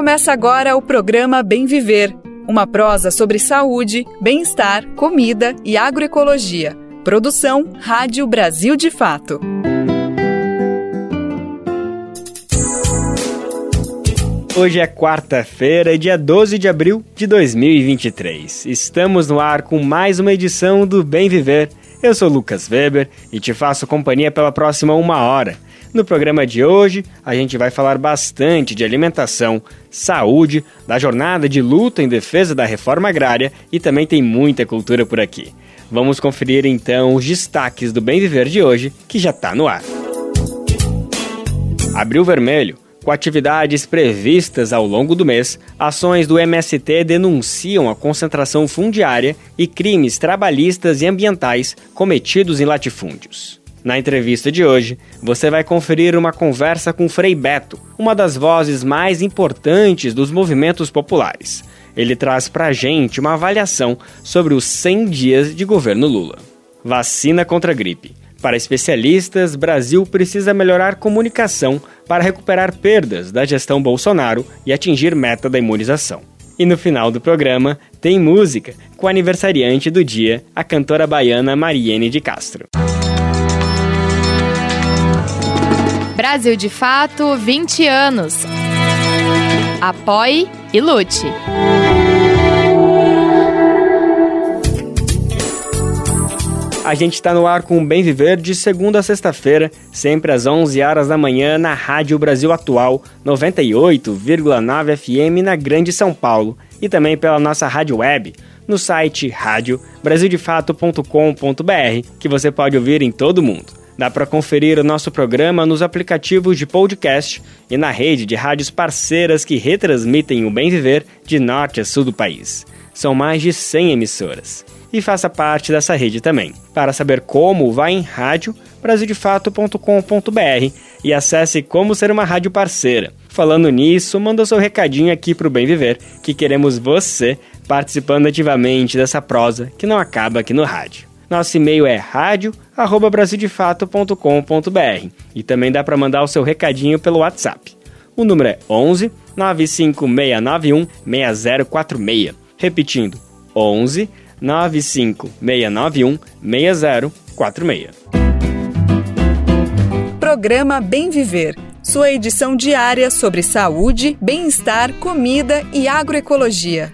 Começa agora o programa Bem Viver, uma prosa sobre saúde, bem-estar, comida e agroecologia. Produção Rádio Brasil de Fato. Hoje é quarta-feira, dia 12 de abril de 2023. Estamos no ar com mais uma edição do Bem Viver. Eu sou Lucas Weber e te faço companhia pela próxima uma hora. No programa de hoje, a gente vai falar bastante de alimentação, saúde, da jornada de luta em defesa da reforma agrária e também tem muita cultura por aqui. Vamos conferir então os destaques do Bem Viver de hoje, que já está no ar. Abril Vermelho com atividades previstas ao longo do mês, ações do MST denunciam a concentração fundiária e crimes trabalhistas e ambientais cometidos em latifúndios. Na entrevista de hoje, você vai conferir uma conversa com Frei Beto, uma das vozes mais importantes dos movimentos populares. Ele traz pra gente uma avaliação sobre os 100 dias de governo Lula. Vacina contra a gripe. Para especialistas, Brasil precisa melhorar comunicação para recuperar perdas da gestão Bolsonaro e atingir meta da imunização. E no final do programa, tem música com a aniversariante do dia, a cantora baiana Mariene de Castro. Brasil de Fato 20 anos. Apoie e lute. A gente está no ar com o Bem Viver de segunda a sexta-feira, sempre às 11 horas da manhã na Rádio Brasil Atual 98,9 FM na Grande São Paulo e também pela nossa rádio web no site rádio brasildefato.com.br, que você pode ouvir em todo mundo. Dá para conferir o nosso programa nos aplicativos de podcast e na rede de rádios parceiras que retransmitem o Bem Viver de norte a sul do país. São mais de 100 emissoras e faça parte dessa rede também. Para saber como, vá em rádio brasildefato.com.br e acesse como ser uma rádio parceira. Falando nisso, manda seu recadinho aqui para o Bem Viver, que queremos você participando ativamente dessa prosa que não acaba aqui no rádio. Nosso e-mail é rádio@brasildefato.com.br e também dá para mandar o seu recadinho pelo WhatsApp. O número é 11 95691 6046. Repetindo, 11 95691 6046. Programa Bem Viver. Sua edição diária sobre saúde, bem-estar, comida e agroecologia.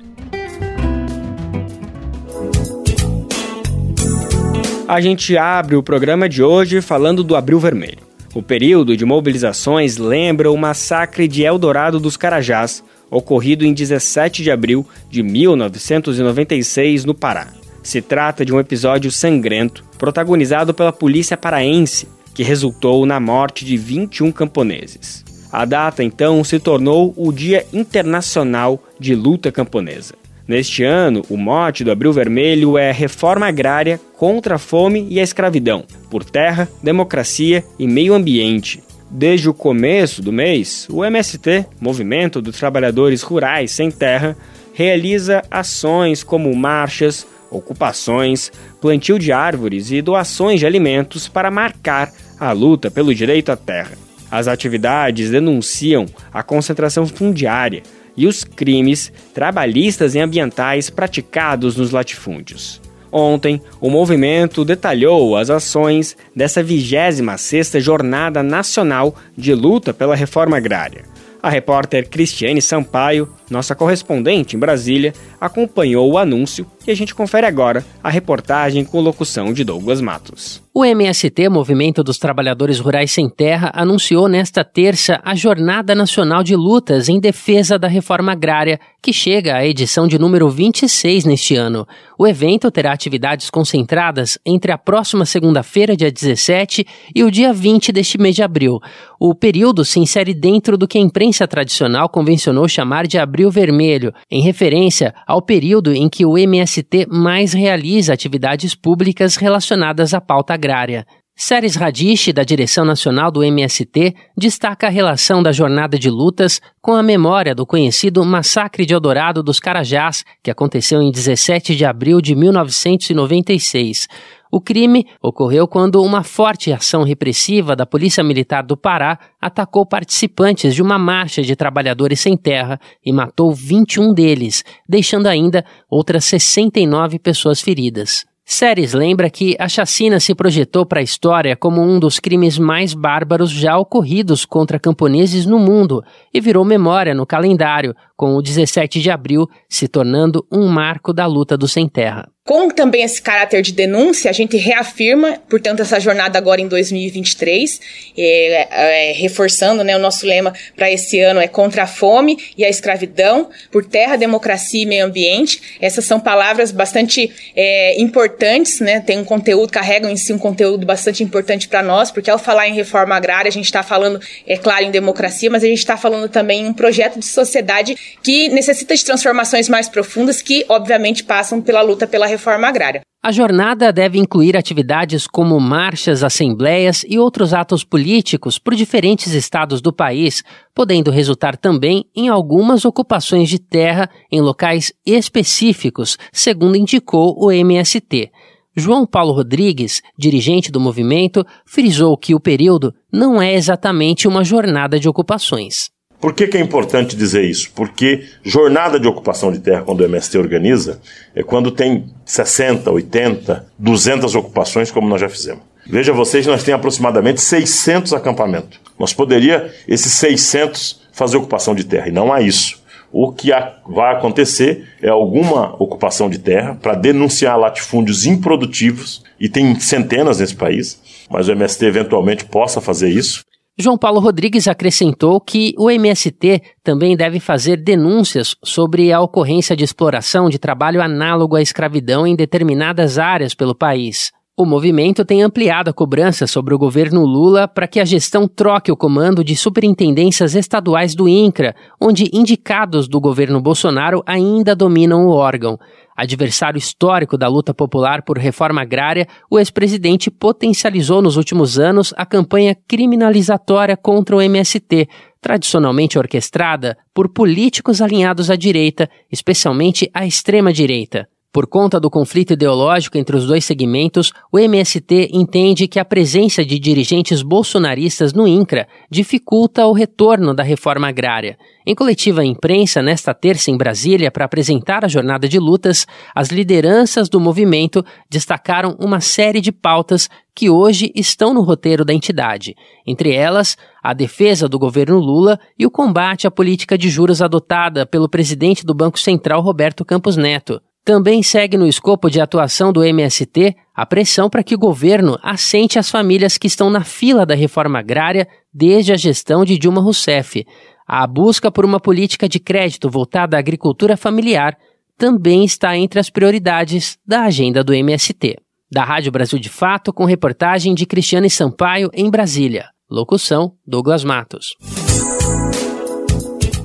A gente abre o programa de hoje falando do Abril Vermelho. O período de mobilizações lembra o massacre de Eldorado dos Carajás, ocorrido em 17 de abril de 1996 no Pará. Se trata de um episódio sangrento protagonizado pela polícia paraense, que resultou na morte de 21 camponeses. A data então se tornou o Dia Internacional de Luta Camponesa. Neste ano, o mote do Abril Vermelho é Reforma Agrária contra a Fome e a Escravidão, por terra, democracia e meio ambiente. Desde o começo do mês, o MST, Movimento dos Trabalhadores Rurais Sem Terra, realiza ações como marchas, ocupações, plantio de árvores e doações de alimentos para marcar a luta pelo direito à terra. As atividades denunciam a concentração fundiária e os crimes trabalhistas e ambientais praticados nos latifúndios. Ontem, o movimento detalhou as ações dessa 26ª Jornada Nacional de Luta pela Reforma Agrária. A repórter Cristiane Sampaio, nossa correspondente em Brasília, acompanhou o anúncio e a gente confere agora a reportagem com locução de Douglas Matos. O MST, Movimento dos Trabalhadores Rurais Sem Terra, anunciou nesta terça a Jornada Nacional de Lutas em Defesa da Reforma Agrária, que chega à edição de número 26 neste ano. O evento terá atividades concentradas entre a próxima segunda-feira, dia 17, e o dia 20 deste mês de abril. O período se insere dentro do que a imprensa tradicional convencionou chamar de Abril Vermelho, em referência ao período em que o MST mais realiza atividades públicas relacionadas à pauta agrária. Séries Radish, da direção nacional do MST, destaca a relação da jornada de lutas com a memória do conhecido Massacre de Eldorado dos Carajás, que aconteceu em 17 de abril de 1996. O crime ocorreu quando uma forte ação repressiva da Polícia Militar do Pará atacou participantes de uma marcha de trabalhadores sem terra e matou 21 deles, deixando ainda outras 69 pessoas feridas. Séries lembra que a chacina se projetou para a história como um dos crimes mais bárbaros já ocorridos contra camponeses no mundo e virou memória no calendário, com o 17 de abril se tornando um marco da luta do sem terra. Com também esse caráter de denúncia, a gente reafirma, portanto, essa jornada agora em 2023, é, é, reforçando né, o nosso lema para esse ano é contra a fome e a escravidão, por terra, democracia e meio ambiente. Essas são palavras bastante é, importantes, né, tem um conteúdo, carregam em si um conteúdo bastante importante para nós, porque ao falar em reforma agrária, a gente está falando, é claro, em democracia, mas a gente está falando também em um projeto de sociedade que necessita de transformações mais profundas, que obviamente passam pela luta pela reforma agrária. A jornada deve incluir atividades como marchas, assembleias e outros atos políticos por diferentes estados do país, podendo resultar também em algumas ocupações de terra em locais específicos, segundo indicou o MST. João Paulo Rodrigues, dirigente do movimento, frisou que o período não é exatamente uma jornada de ocupações. Por que, que, é importante dizer isso? Porque jornada de ocupação de terra, quando o MST organiza, é quando tem 60, 80, 200 ocupações, como nós já fizemos. Veja vocês, nós temos aproximadamente 600 acampamentos. Nós poderia, esses 600, fazer ocupação de terra, e não há isso. O que vai acontecer é alguma ocupação de terra para denunciar latifúndios improdutivos, e tem centenas nesse país, mas o MST eventualmente possa fazer isso. João Paulo Rodrigues acrescentou que o MST também deve fazer denúncias sobre a ocorrência de exploração de trabalho análogo à escravidão em determinadas áreas pelo país. O movimento tem ampliado a cobrança sobre o governo Lula para que a gestão troque o comando de superintendências estaduais do INCRA, onde indicados do governo Bolsonaro ainda dominam o órgão. Adversário histórico da luta popular por reforma agrária, o ex-presidente potencializou nos últimos anos a campanha criminalizatória contra o MST, tradicionalmente orquestrada por políticos alinhados à direita, especialmente à extrema-direita. Por conta do conflito ideológico entre os dois segmentos, o MST entende que a presença de dirigentes bolsonaristas no INCRA dificulta o retorno da reforma agrária. Em coletiva imprensa, nesta terça em Brasília, para apresentar a jornada de lutas, as lideranças do movimento destacaram uma série de pautas que hoje estão no roteiro da entidade. Entre elas, a defesa do governo Lula e o combate à política de juros adotada pelo presidente do Banco Central, Roberto Campos Neto. Também segue no escopo de atuação do MST a pressão para que o governo assente as famílias que estão na fila da reforma agrária desde a gestão de Dilma Rousseff. A busca por uma política de crédito voltada à agricultura familiar também está entre as prioridades da agenda do MST. Da Rádio Brasil de Fato, com reportagem de Cristiane Sampaio em Brasília. Locução: Douglas Matos.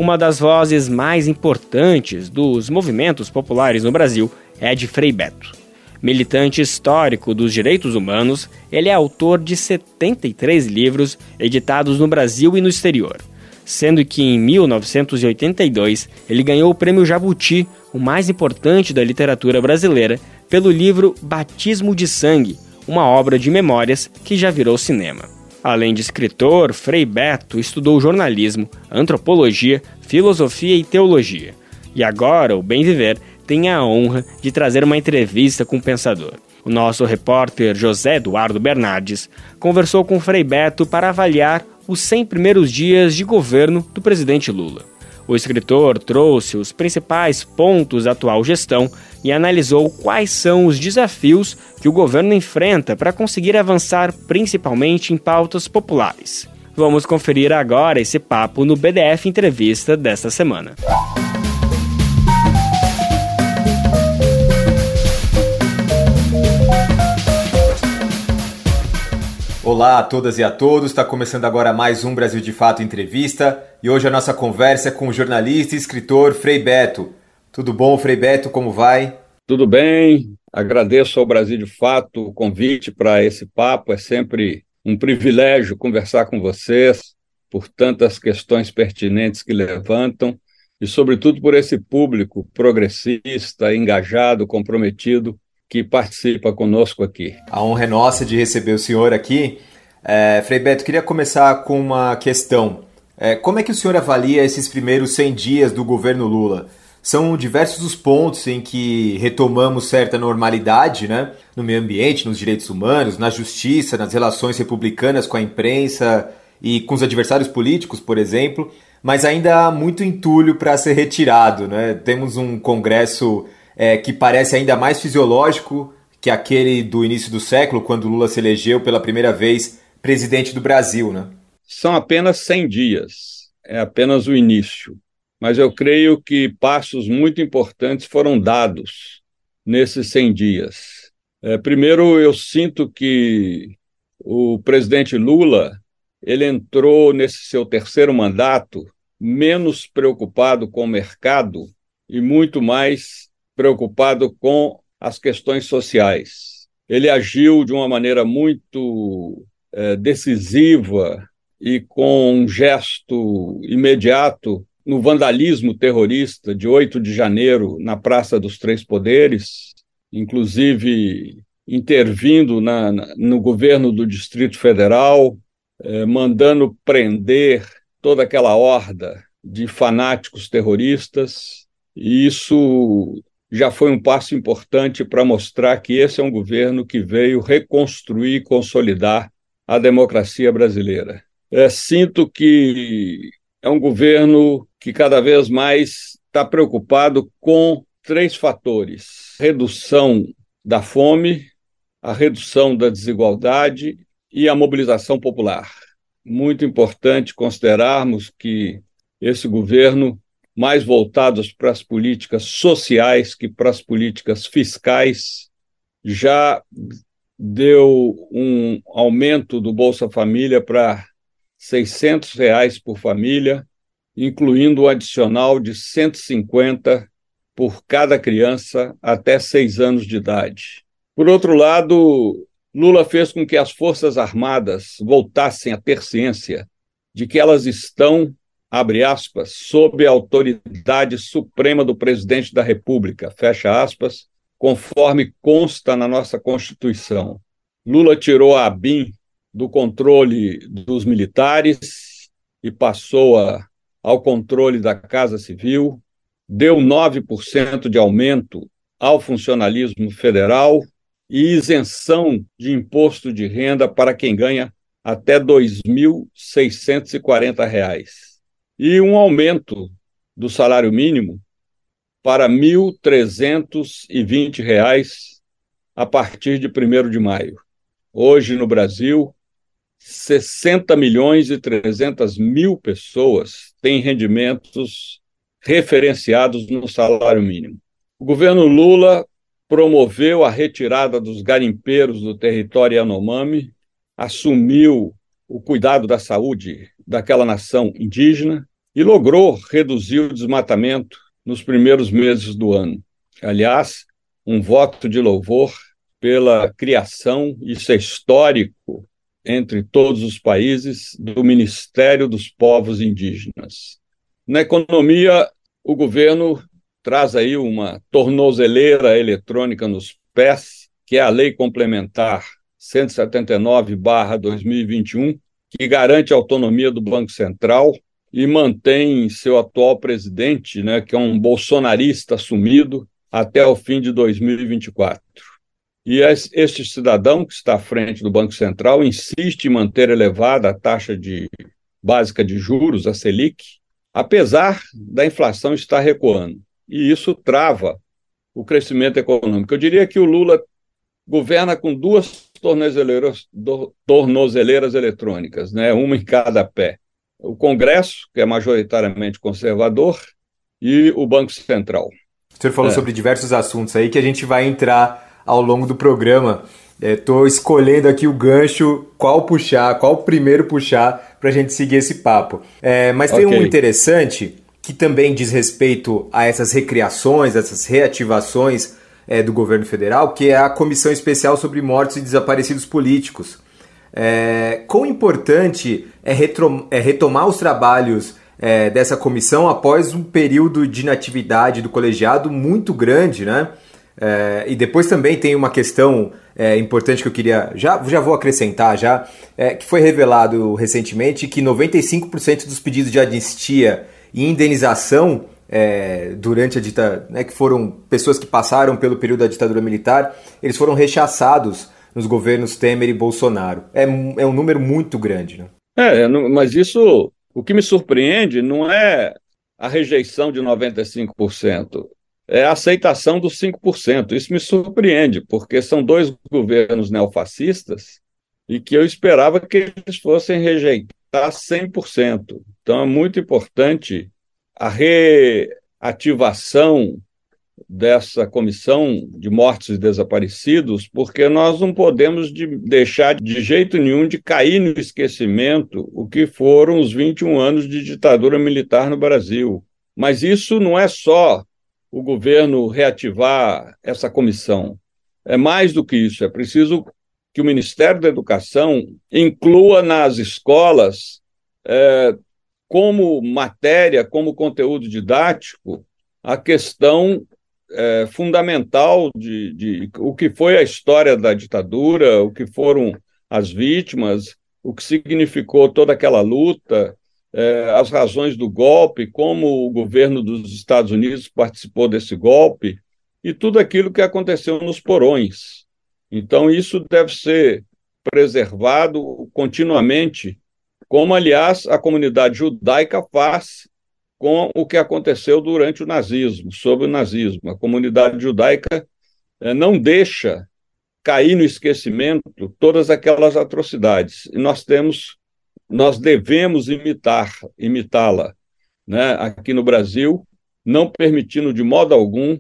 Uma das vozes mais importantes dos movimentos populares no Brasil é de Frei Beto. Militante histórico dos direitos humanos, ele é autor de 73 livros editados no Brasil e no exterior, sendo que em 1982 ele ganhou o Prêmio Jabuti, o mais importante da literatura brasileira, pelo livro Batismo de Sangue, uma obra de memórias que já virou cinema. Além de escritor, Frei Beto estudou jornalismo, antropologia, filosofia e teologia. E agora, o Bem Viver tem a honra de trazer uma entrevista com o pensador. O nosso repórter José Eduardo Bernardes conversou com Frei Beto para avaliar os 100 primeiros dias de governo do presidente Lula. O escritor trouxe os principais pontos da atual gestão e analisou quais são os desafios que o governo enfrenta para conseguir avançar principalmente em pautas populares. Vamos conferir agora esse papo no BDF Entrevista desta semana. Olá a todas e a todos, está começando agora mais um Brasil de Fato Entrevista e hoje a nossa conversa é com o jornalista e escritor Frei Beto. Tudo bom, Frei Beto? Como vai? Tudo bem, agradeço ao Brasil de Fato o convite para esse papo, é sempre um privilégio conversar com vocês por tantas questões pertinentes que levantam e, sobretudo, por esse público progressista, engajado, comprometido que participa conosco aqui. A honra é nossa de receber o senhor aqui. É, Frei Beto, queria começar com uma questão. É, como é que o senhor avalia esses primeiros 100 dias do governo Lula? São diversos os pontos em que retomamos certa normalidade, né? No meio ambiente, nos direitos humanos, na justiça, nas relações republicanas com a imprensa e com os adversários políticos, por exemplo, mas ainda há muito entulho para ser retirado, né? Temos um Congresso é, que parece ainda mais fisiológico que aquele do início do século, quando Lula se elegeu pela primeira vez presidente do Brasil, né? São apenas 100 dias, é apenas o início mas eu creio que passos muito importantes foram dados nesses 100 dias. É, primeiro, eu sinto que o presidente Lula ele entrou nesse seu terceiro mandato menos preocupado com o mercado e muito mais preocupado com as questões sociais. Ele agiu de uma maneira muito é, decisiva e com um gesto imediato no vandalismo terrorista de 8 de janeiro na Praça dos Três Poderes, inclusive intervindo na, no governo do Distrito Federal, eh, mandando prender toda aquela horda de fanáticos terroristas, e isso já foi um passo importante para mostrar que esse é um governo que veio reconstruir e consolidar a democracia brasileira. É, sinto que é um governo que cada vez mais está preocupado com três fatores: redução da fome, a redução da desigualdade e a mobilização popular. Muito importante considerarmos que esse governo, mais voltado para as políticas sociais que para as políticas fiscais, já deu um aumento do Bolsa Família para 600 reais por família, incluindo o um adicional de 150 por cada criança até seis anos de idade. Por outro lado, Lula fez com que as Forças Armadas voltassem a ter ciência de que elas estão, abre aspas, sob a autoridade suprema do presidente da República, fecha aspas, conforme consta na nossa Constituição. Lula tirou a ABIN do controle dos militares e passou a ao controle da Casa Civil, deu 9% de aumento ao funcionalismo federal e isenção de imposto de renda para quem ganha até R$ 2.640. E um aumento do salário mínimo para R$ 1.320 a partir de 1 de maio. Hoje, no Brasil, 60 milhões e 300 mil pessoas têm rendimentos referenciados no salário mínimo. O governo Lula promoveu a retirada dos garimpeiros do território Yanomami, assumiu o cuidado da saúde daquela nação indígena e logrou reduzir o desmatamento nos primeiros meses do ano. Aliás, um voto de louvor pela criação, isso é histórico, entre todos os países do Ministério dos Povos Indígenas. Na economia, o governo traz aí uma tornozeleira eletrônica nos pés, que é a Lei Complementar 179/2021, que garante a autonomia do Banco Central e mantém seu atual presidente, né, que é um bolsonarista assumido, até o fim de 2024. E este cidadão que está à frente do Banco Central insiste em manter elevada a taxa de básica de juros, a Selic, apesar da inflação estar recuando. E isso trava o crescimento econômico. Eu diria que o Lula governa com duas tornozeleiras, tornozeleiras eletrônicas, né? uma em cada pé. O Congresso, que é majoritariamente conservador, e o Banco Central. O senhor falou é. sobre diversos assuntos aí que a gente vai entrar ao longo do programa. Estou é, escolhendo aqui o gancho, qual puxar, qual primeiro puxar para a gente seguir esse papo. É, mas tem okay. um interessante que também diz respeito a essas recriações, essas reativações é, do governo federal, que é a Comissão Especial sobre Mortos e Desaparecidos Políticos. É, quão importante é, é retomar os trabalhos é, dessa comissão após um período de inatividade do colegiado muito grande, né? É, e depois também tem uma questão é, importante que eu queria. Já, já vou acrescentar, já, é, que foi revelado recentemente que 95% dos pedidos de anistia e indenização é, durante a ditadura, né, que foram pessoas que passaram pelo período da ditadura militar, eles foram rechaçados nos governos Temer e Bolsonaro. É, é um número muito grande. Né? É, mas isso, o que me surpreende não é a rejeição de 95%, é a aceitação dos 5%. Isso me surpreende, porque são dois governos neofascistas e que eu esperava que eles fossem rejeitar 100%. Então é muito importante a reativação dessa comissão de mortos e desaparecidos, porque nós não podemos de deixar de jeito nenhum de cair no esquecimento o que foram os 21 anos de ditadura militar no Brasil. Mas isso não é só o governo reativar essa comissão. É mais do que isso, é preciso que o Ministério da Educação inclua nas escolas, é, como matéria, como conteúdo didático, a questão é, fundamental de, de o que foi a história da ditadura, o que foram as vítimas, o que significou toda aquela luta, é, as razões do golpe, como o governo dos Estados Unidos participou desse golpe e tudo aquilo que aconteceu nos porões. Então, isso deve ser preservado continuamente, como, aliás, a comunidade judaica faz com o que aconteceu durante o nazismo, sob o nazismo. A comunidade judaica eh, não deixa cair no esquecimento todas aquelas atrocidades. E nós temos, nós devemos imitar, imitá-la, né? Aqui no Brasil, não permitindo de modo algum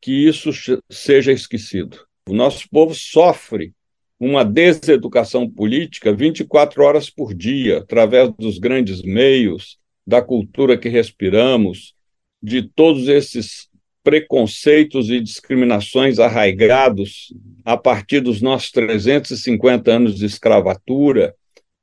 que isso seja esquecido. O nosso povo sofre uma deseducação política 24 horas por dia, através dos grandes meios, da cultura que respiramos, de todos esses preconceitos e discriminações arraigados a partir dos nossos 350 anos de escravatura.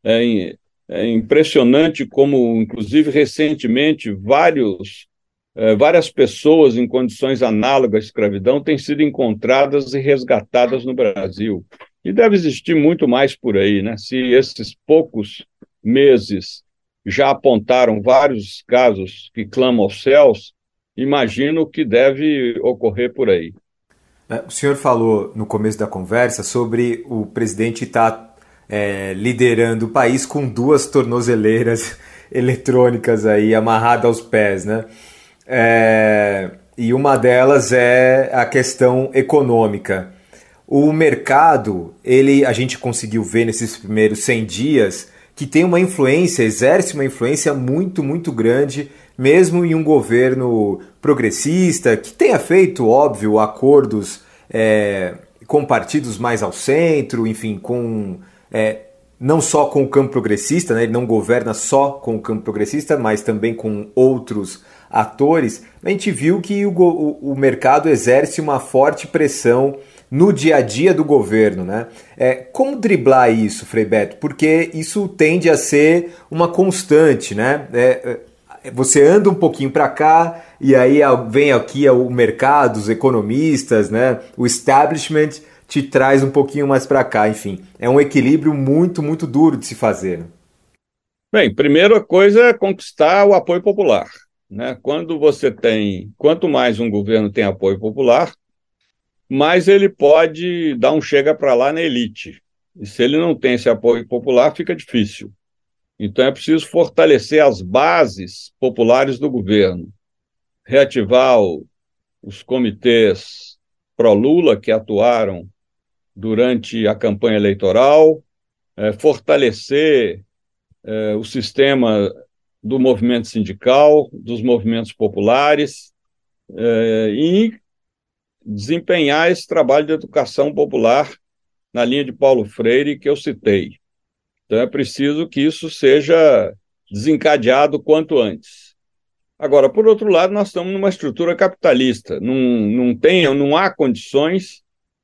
É, é impressionante como, inclusive, recentemente, vários, é, várias pessoas em condições análogas à escravidão têm sido encontradas e resgatadas no Brasil. E deve existir muito mais por aí, né? Se esses poucos meses já apontaram vários casos que clamam aos céus, imagino que deve ocorrer por aí. É, o senhor falou no começo da conversa sobre o presidente estar tá, é, liderando o país com duas tornozeleiras eletrônicas aí amarradas aos pés, né? É, e uma delas é a questão econômica. O mercado, ele a gente conseguiu ver nesses primeiros 100 dias, que tem uma influência, exerce uma influência muito, muito grande, mesmo em um governo progressista, que tenha feito, óbvio, acordos é, com partidos mais ao centro, enfim, com. É, não só com o campo progressista, né? ele não governa só com o campo progressista, mas também com outros atores, a gente viu que o, o, o mercado exerce uma forte pressão no dia a dia do governo, né? É, como driblar isso, Frei Beto? Porque isso tende a ser uma constante, né? É, é você anda um pouquinho para cá e aí vem aqui o mercado, os economistas, né? O establishment te traz um pouquinho mais para cá, enfim. É um equilíbrio muito, muito duro de se fazer. Né? Bem, primeira coisa é conquistar o apoio popular. Né? Quando você tem, quanto mais um governo tem apoio popular, mas ele pode dar um chega para lá na elite. E se ele não tem esse apoio popular, fica difícil. Então é preciso fortalecer as bases populares do governo, reativar o, os comitês pró-Lula que atuaram durante a campanha eleitoral, é, fortalecer é, o sistema do movimento sindical, dos movimentos populares, é, e desempenhar esse trabalho de educação popular na linha de Paulo Freire que eu citei. Então é preciso que isso seja desencadeado quanto antes. Agora, por outro lado, nós estamos numa estrutura capitalista. Não, não, tem, não há condições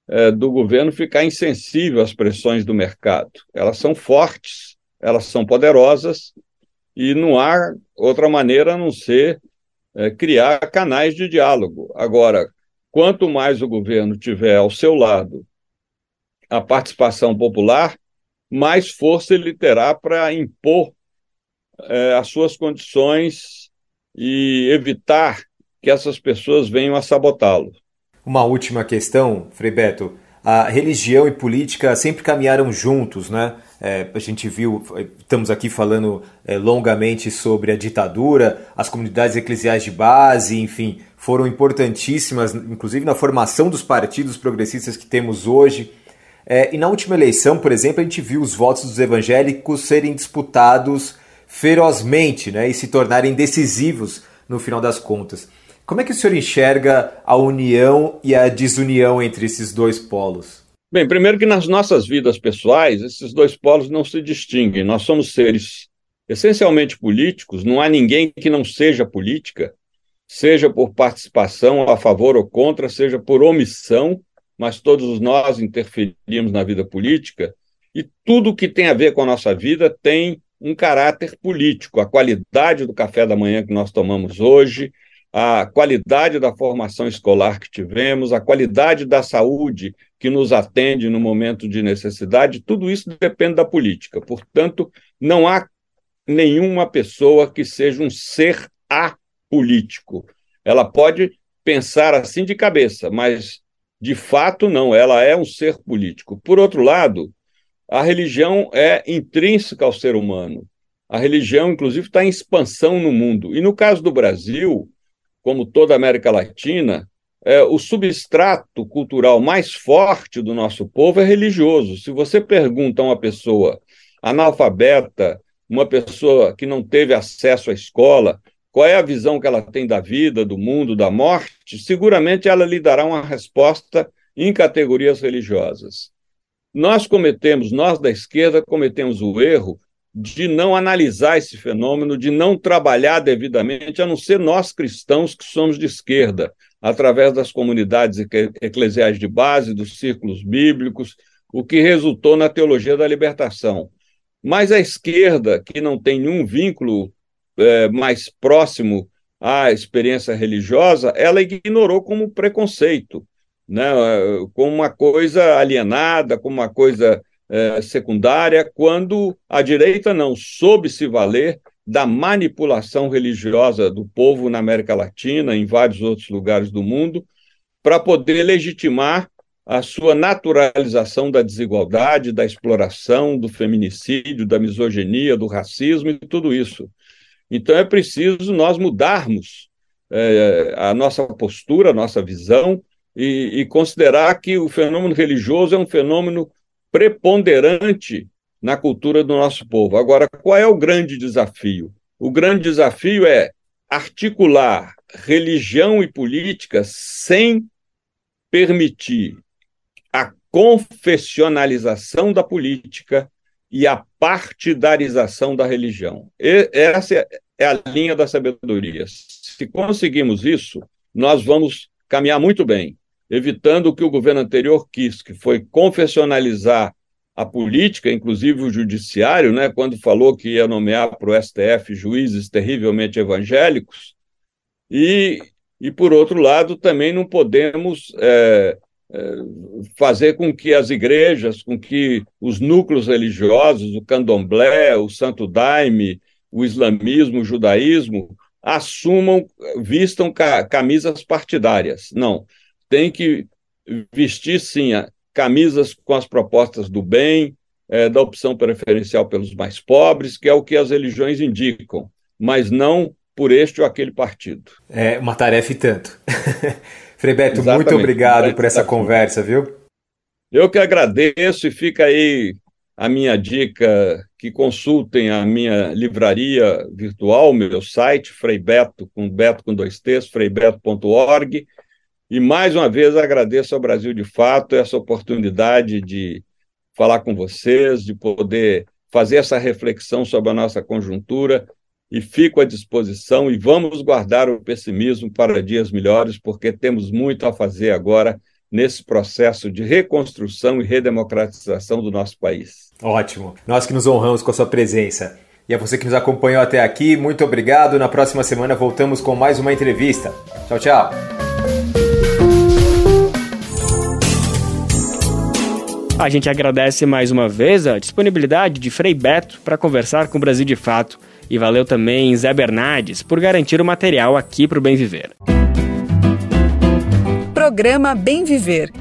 é, do governo ficar insensível às pressões do mercado. Elas são fortes, elas são poderosas, e não há outra maneira a não ser é, criar canais de diálogo. Agora, quanto mais o governo tiver ao seu lado a participação popular, mais força ele terá para impor é, as suas condições e evitar que essas pessoas venham a sabotá-lo. Uma última questão, Frei Beto. A religião e política sempre caminharam juntos, né? É, a gente viu, estamos aqui falando é, longamente sobre a ditadura, as comunidades eclesiais de base, enfim, foram importantíssimas, inclusive na formação dos partidos progressistas que temos hoje. É, e na última eleição, por exemplo, a gente viu os votos dos evangélicos serem disputados ferozmente né, e se tornarem decisivos no final das contas. Como é que o senhor enxerga a união e a desunião entre esses dois polos? Bem, primeiro que nas nossas vidas pessoais, esses dois polos não se distinguem. Nós somos seres essencialmente políticos, não há ninguém que não seja política, seja por participação a favor ou contra, seja por omissão, mas todos nós interferimos na vida política, e tudo que tem a ver com a nossa vida tem um caráter político. A qualidade do café da manhã que nós tomamos hoje, a qualidade da formação escolar que tivemos, a qualidade da saúde que nos atende no momento de necessidade, tudo isso depende da política. Portanto, não há nenhuma pessoa que seja um ser apolítico. Ela pode pensar assim de cabeça, mas de fato não, ela é um ser político. Por outro lado, a religião é intrínseca ao ser humano. A religião, inclusive, está em expansão no mundo. E no caso do Brasil, como toda a América Latina, é, o substrato cultural mais forte do nosso povo é religioso. Se você pergunta a uma pessoa analfabeta, uma pessoa que não teve acesso à escola, qual é a visão que ela tem da vida, do mundo, da morte, seguramente ela lhe dará uma resposta em categorias religiosas. Nós cometemos, nós da esquerda, cometemos o erro de não analisar esse fenômeno, de não trabalhar devidamente, a não ser nós cristãos que somos de esquerda, através das comunidades eclesiais de base, dos círculos bíblicos, o que resultou na teologia da libertação. Mas a esquerda, que não tem nenhum vínculo é, mais próximo à experiência religiosa, ela ignorou como preconceito, né, como uma coisa alienada, como uma coisa é, secundária, quando a direita não soube se valer da manipulação religiosa do povo na América Latina, em vários outros lugares do mundo, para poder legitimar a sua naturalização da desigualdade, da exploração, do feminicídio, da misoginia, do racismo e tudo isso. Então é preciso nós mudarmos é, a nossa postura, a nossa visão e, e considerar que o fenômeno religioso é um fenômeno preponderante na cultura do nosso povo. Agora, qual é o grande desafio? O grande desafio é articular religião e política sem permitir a confessionalização da política e a partidarização da religião. E essa é a linha da sabedoria. Se conseguimos isso, nós vamos caminhar muito bem, evitando o que o governo anterior quis, que foi confessionalizar a política, inclusive o judiciário, né, quando falou que ia nomear para o STF juízes terrivelmente evangélicos, e, e por outro lado, também não podemos é, é, fazer com que as igrejas, com que os núcleos religiosos, o candomblé, o santo daime, o islamismo, o judaísmo, assumam, vistam camisas partidárias. Não, tem que vestir sim camisas com as propostas do bem, é, da opção preferencial pelos mais pobres, que é o que as religiões indicam, mas não por este ou aquele partido. É uma tarefa e tanto. Frei Beto, Exatamente. muito obrigado por essa conversa, viu? Eu que agradeço e fica aí a minha dica que consultem a minha livraria virtual, meu site, Frei Beto, com Beto com dois T's, freibeto.org, e mais uma vez agradeço ao Brasil de Fato essa oportunidade de falar com vocês, de poder fazer essa reflexão sobre a nossa conjuntura e fico à disposição e vamos guardar o pessimismo para dias melhores, porque temos muito a fazer agora nesse processo de reconstrução e redemocratização do nosso país. Ótimo. Nós que nos honramos com a sua presença. E a você que nos acompanhou até aqui, muito obrigado. Na próxima semana voltamos com mais uma entrevista. Tchau, tchau. A gente agradece mais uma vez a disponibilidade de Frei Beto para conversar com o Brasil de Fato e valeu também Zé Bernardes por garantir o material aqui para o Bem Viver. Programa Bem Viver.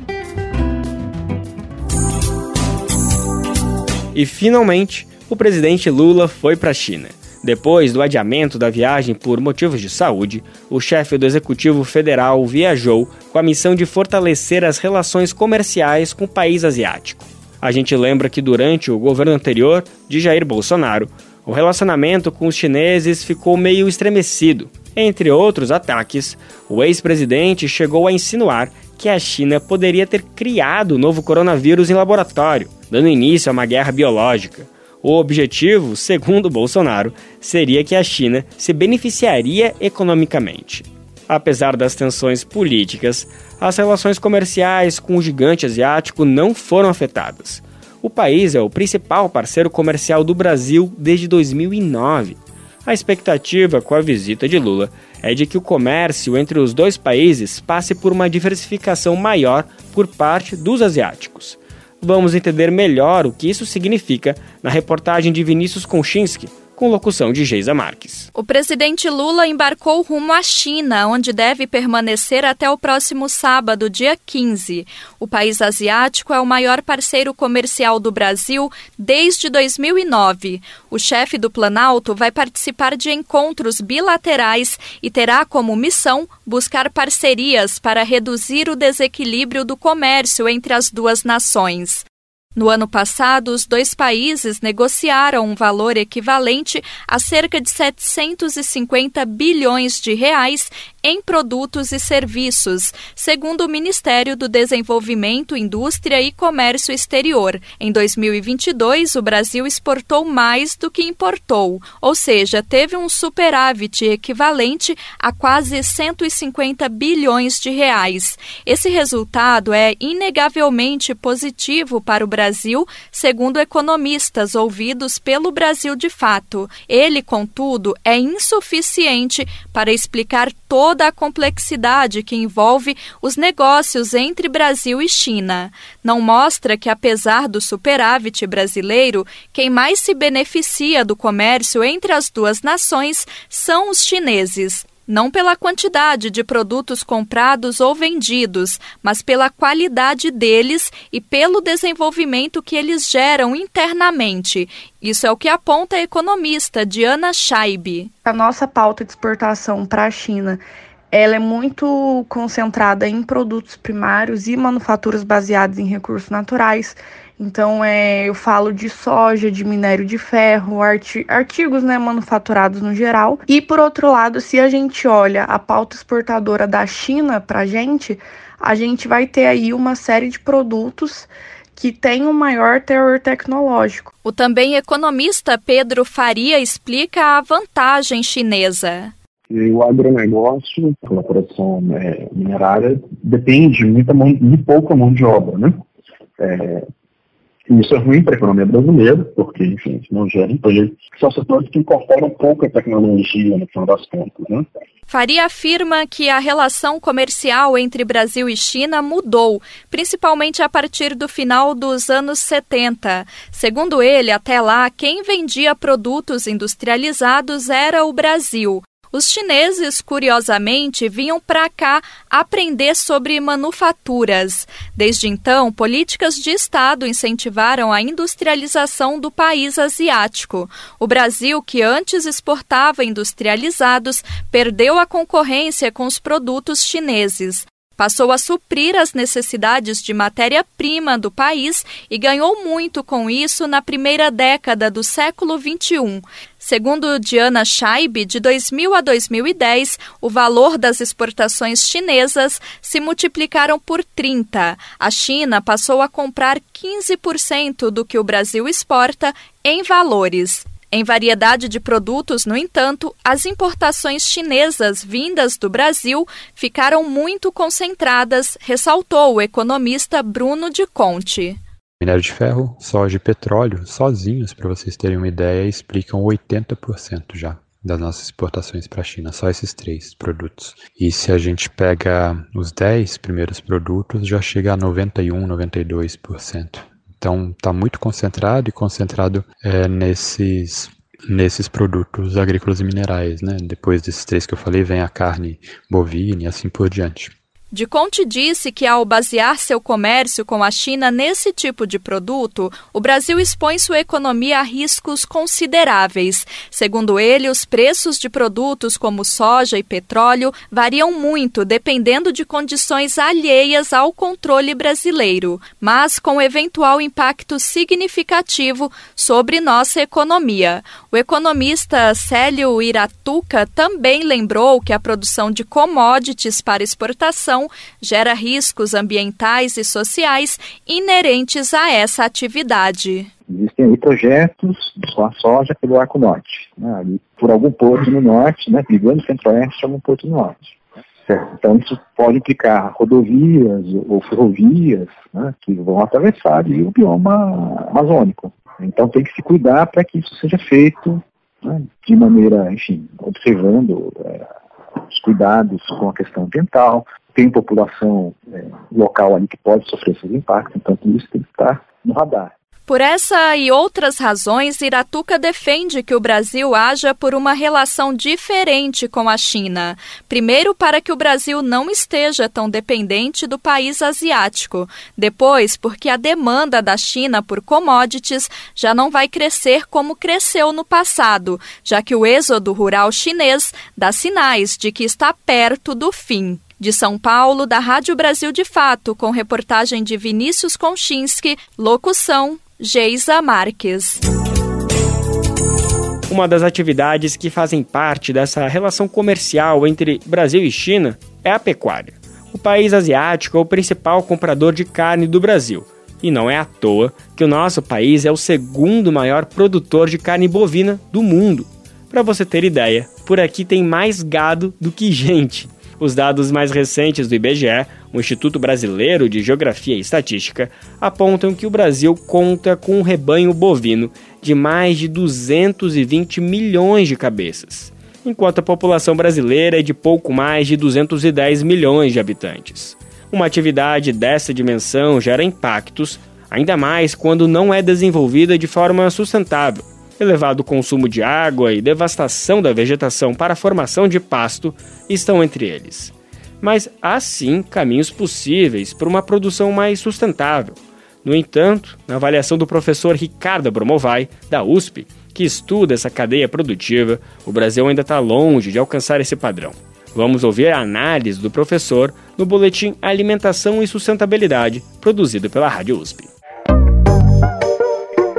E finalmente, o presidente Lula foi para a China. Depois do adiamento da viagem por motivos de saúde, o chefe do Executivo Federal viajou com a missão de fortalecer as relações comerciais com o país asiático. A gente lembra que durante o governo anterior de Jair Bolsonaro, o relacionamento com os chineses ficou meio estremecido. Entre outros ataques, o ex-presidente chegou a insinuar que a China poderia ter criado o novo coronavírus em laboratório, dando início a uma guerra biológica. O objetivo, segundo Bolsonaro, seria que a China se beneficiaria economicamente. Apesar das tensões políticas, as relações comerciais com o gigante asiático não foram afetadas. O país é o principal parceiro comercial do Brasil desde 2009. A expectativa com a visita de Lula é de que o comércio entre os dois países passe por uma diversificação maior por parte dos asiáticos. Vamos entender melhor o que isso significa na reportagem de Vinícius Konchinski, com locução de Geisa Marques. O presidente Lula embarcou rumo à China, onde deve permanecer até o próximo sábado, dia 15. O país asiático é o maior parceiro comercial do Brasil desde 2009. O chefe do Planalto vai participar de encontros bilaterais e terá como missão buscar parcerias para reduzir o desequilíbrio do comércio entre as duas nações. No ano passado, os dois países negociaram um valor equivalente a cerca de 750 bilhões de reais em produtos e serviços, segundo o Ministério do Desenvolvimento, Indústria e Comércio Exterior. Em 2022, o Brasil exportou mais do que importou, ou seja, teve um superávit equivalente a quase 150 bilhões de reais. Esse resultado é inegavelmente positivo para o Brasil, segundo economistas ouvidos pelo Brasil de Fato. Ele, contudo, é insuficiente para explicar toda a complexidade que envolve os negócios entre Brasil e China. Não mostra que, apesar do superávit brasileiro, quem mais se beneficia do comércio entre as duas nações são os chineses não pela quantidade de produtos comprados ou vendidos, mas pela qualidade deles e pelo desenvolvimento que eles geram internamente. Isso é o que aponta a economista Diana Scheibe. A nossa pauta de exportação para a China ela é muito concentrada em produtos primários e manufaturas baseadas em recursos naturais. Então, é, eu falo de soja, de minério de ferro, arti artigos né, manufaturados no geral. E, por outro lado, se a gente olha a pauta exportadora da China para a gente, a gente vai ter aí uma série de produtos que tem um maior teor tecnológico. O também economista Pedro Faria explica a vantagem chinesa. E o agronegócio, a produção é, minerária, depende muita mão, de pouca mão de obra, né? É, isso é ruim para a economia brasileira, porque, enfim, não gera emprego. São setores que incorporam pouca tecnologia, no final das contas, né? Faria afirma que a relação comercial entre Brasil e China mudou, principalmente a partir do final dos anos 70. Segundo ele, até lá, quem vendia produtos industrializados era o Brasil. Os chineses, curiosamente, vinham para cá aprender sobre manufaturas. Desde então, políticas de Estado incentivaram a industrialização do país asiático. O Brasil, que antes exportava industrializados, perdeu a concorrência com os produtos chineses passou a suprir as necessidades de matéria-prima do país e ganhou muito com isso na primeira década do século XXI. Segundo Diana Scheibe, de 2000 a 2010, o valor das exportações chinesas se multiplicaram por 30. A China passou a comprar 15% do que o Brasil exporta em valores. Em variedade de produtos, no entanto, as importações chinesas vindas do Brasil ficaram muito concentradas, ressaltou o economista Bruno de Conte. Minério de ferro, soja e petróleo, sozinhos, para vocês terem uma ideia, explicam 80% já das nossas exportações para a China, só esses três produtos. E se a gente pega os 10 primeiros produtos, já chega a 91, 92%. Então está muito concentrado e concentrado é, nesses nesses produtos agrícolas e minerais, né? Depois desses três que eu falei, vem a carne bovina e assim por diante. De Conte disse que, ao basear seu comércio com a China nesse tipo de produto, o Brasil expõe sua economia a riscos consideráveis. Segundo ele, os preços de produtos como soja e petróleo variam muito dependendo de condições alheias ao controle brasileiro, mas com eventual impacto significativo sobre nossa economia. O economista Célio Iratuca também lembrou que a produção de commodities para exportação gera riscos ambientais e sociais inerentes a essa atividade. Existem aí projetos com a soja pelo Arco Norte, né, por algum porto no norte, né, ligando o centro-oeste a algum porto no norte. Certo? Então, isso pode implicar rodovias ou ferrovias né, que vão atravessar ali, o bioma amazônico. Então, tem que se cuidar para que isso seja feito né, de maneira, enfim, observando é, os cuidados com a questão ambiental, tem população é, local ali que pode sofrer esses impactos, então tudo isso tem que estar no radar. Por essa e outras razões, Iratuca defende que o Brasil haja por uma relação diferente com a China. Primeiro, para que o Brasil não esteja tão dependente do país asiático. Depois, porque a demanda da China por commodities já não vai crescer como cresceu no passado, já que o êxodo rural chinês dá sinais de que está perto do fim. De São Paulo, da Rádio Brasil de Fato, com reportagem de Vinícius Konchinski, locução Geisa Marques. Uma das atividades que fazem parte dessa relação comercial entre Brasil e China é a pecuária. O país asiático é o principal comprador de carne do Brasil. E não é à toa que o nosso país é o segundo maior produtor de carne bovina do mundo. Para você ter ideia, por aqui tem mais gado do que gente. Os dados mais recentes do IBGE, o Instituto Brasileiro de Geografia e Estatística, apontam que o Brasil conta com um rebanho bovino de mais de 220 milhões de cabeças, enquanto a população brasileira é de pouco mais de 210 milhões de habitantes. Uma atividade dessa dimensão gera impactos, ainda mais quando não é desenvolvida de forma sustentável elevado consumo de água e devastação da vegetação para a formação de pasto estão entre eles. Mas há sim caminhos possíveis para uma produção mais sustentável. No entanto, na avaliação do professor Ricardo Bromovai, da USP, que estuda essa cadeia produtiva, o Brasil ainda está longe de alcançar esse padrão. Vamos ouvir a análise do professor no boletim Alimentação e Sustentabilidade, produzido pela Rádio USP.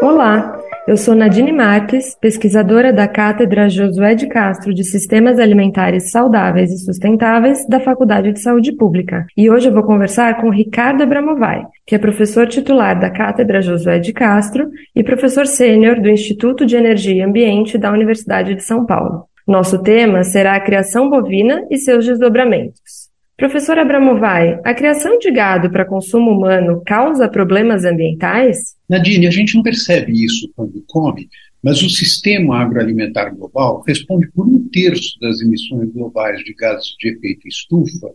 Olá, eu sou Nadine Marques, pesquisadora da Cátedra Josué de Castro de Sistemas Alimentares Saudáveis e Sustentáveis da Faculdade de Saúde Pública. E hoje eu vou conversar com Ricardo Abramovai, que é professor titular da Cátedra Josué de Castro e professor sênior do Instituto de Energia e Ambiente da Universidade de São Paulo. Nosso tema será a criação bovina e seus desdobramentos. Professor Abramovai, a criação de gado para consumo humano causa problemas ambientais? Nadine, a gente não percebe isso quando come, mas o sistema agroalimentar global responde por um terço das emissões globais de gases de efeito estufa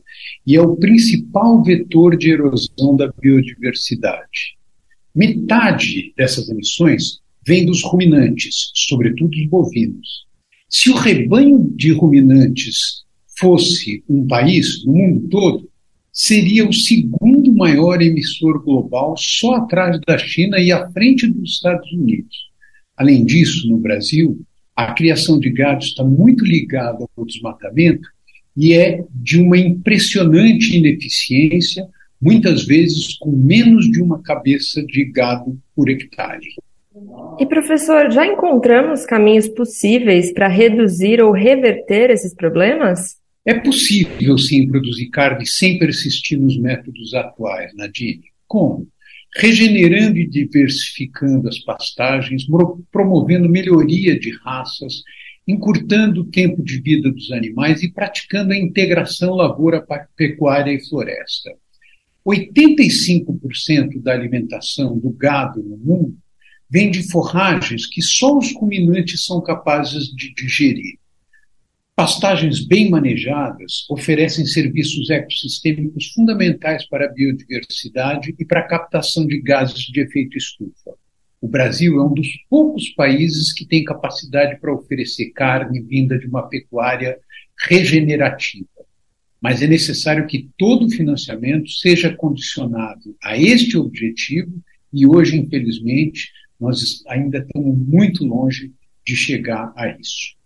e é o principal vetor de erosão da biodiversidade. Metade dessas emissões vem dos ruminantes, sobretudo os bovinos. Se o rebanho de ruminantes fosse um país, no mundo todo, seria o segundo maior emissor global, só atrás da China e à frente dos Estados Unidos. Além disso, no Brasil, a criação de gado está muito ligada ao desmatamento e é de uma impressionante ineficiência, muitas vezes com menos de uma cabeça de gado por hectare. E professor, já encontramos caminhos possíveis para reduzir ou reverter esses problemas? É possível, sim, produzir carne sem persistir nos métodos atuais, Nadine. Como? Regenerando e diversificando as pastagens, promovendo melhoria de raças, encurtando o tempo de vida dos animais e praticando a integração lavoura, pecuária e floresta. 85% da alimentação do gado no mundo vem de forragens que só os ruminantes são capazes de digerir. Pastagens bem manejadas oferecem serviços ecossistêmicos fundamentais para a biodiversidade e para a captação de gases de efeito estufa. O Brasil é um dos poucos países que tem capacidade para oferecer carne vinda de uma pecuária regenerativa. Mas é necessário que todo o financiamento seja condicionado a este objetivo e hoje, infelizmente, nós ainda estamos muito longe de chegar a isso.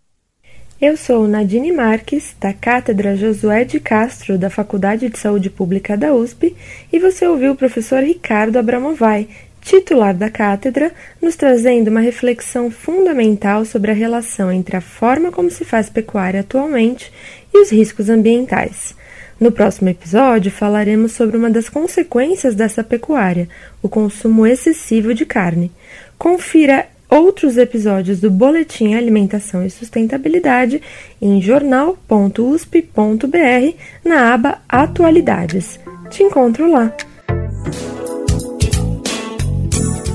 Eu sou Nadine Marques, da Cátedra Josué de Castro, da Faculdade de Saúde Pública da USP, e você ouviu o professor Ricardo Abramovay, titular da cátedra, nos trazendo uma reflexão fundamental sobre a relação entre a forma como se faz pecuária atualmente e os riscos ambientais. No próximo episódio, falaremos sobre uma das consequências dessa pecuária, o consumo excessivo de carne. Confira outros episódios do Boletim Alimentação e Sustentabilidade em jornal.usp.br na aba Atualidades. Te encontro lá!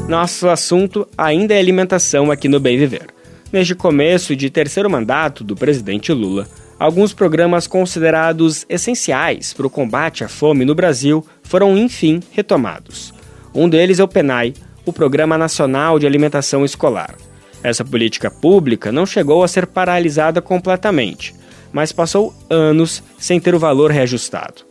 Nosso assunto ainda é alimentação aqui no Bem Viver. Neste começo de terceiro mandato do presidente Lula, alguns programas considerados essenciais para o combate à fome no Brasil foram enfim retomados. Um deles é o PENAI, o Programa Nacional de Alimentação Escolar. Essa política pública não chegou a ser paralisada completamente, mas passou anos sem ter o valor reajustado.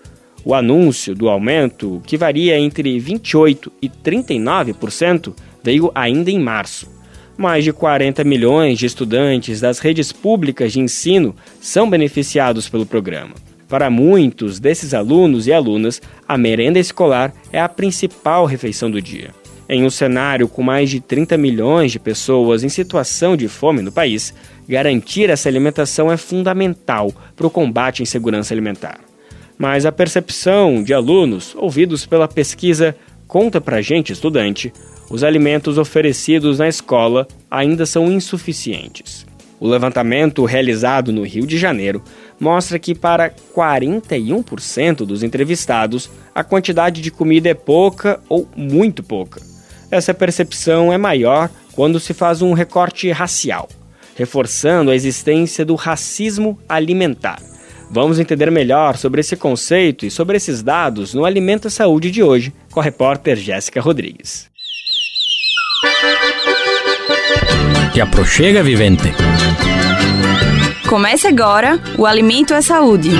O anúncio do aumento, que varia entre 28% e 39%, veio ainda em março. Mais de 40 milhões de estudantes das redes públicas de ensino são beneficiados pelo programa. Para muitos desses alunos e alunas, a merenda escolar é a principal refeição do dia. Em um cenário com mais de 30 milhões de pessoas em situação de fome no país, garantir essa alimentação é fundamental para o combate à insegurança alimentar mas a percepção de alunos ouvidos pela pesquisa Conta pra gente, estudante, os alimentos oferecidos na escola ainda são insuficientes. O levantamento realizado no Rio de Janeiro mostra que, para 41% dos entrevistados, a quantidade de comida é pouca ou muito pouca. Essa percepção é maior quando se faz um recorte racial, reforçando a existência do racismo alimentar. Vamos entender melhor sobre esse conceito e sobre esses dados no Alimento e Saúde de hoje com a repórter Jéssica Rodrigues. Te aproxega, vivente. Comece agora o Alimento é Saúde.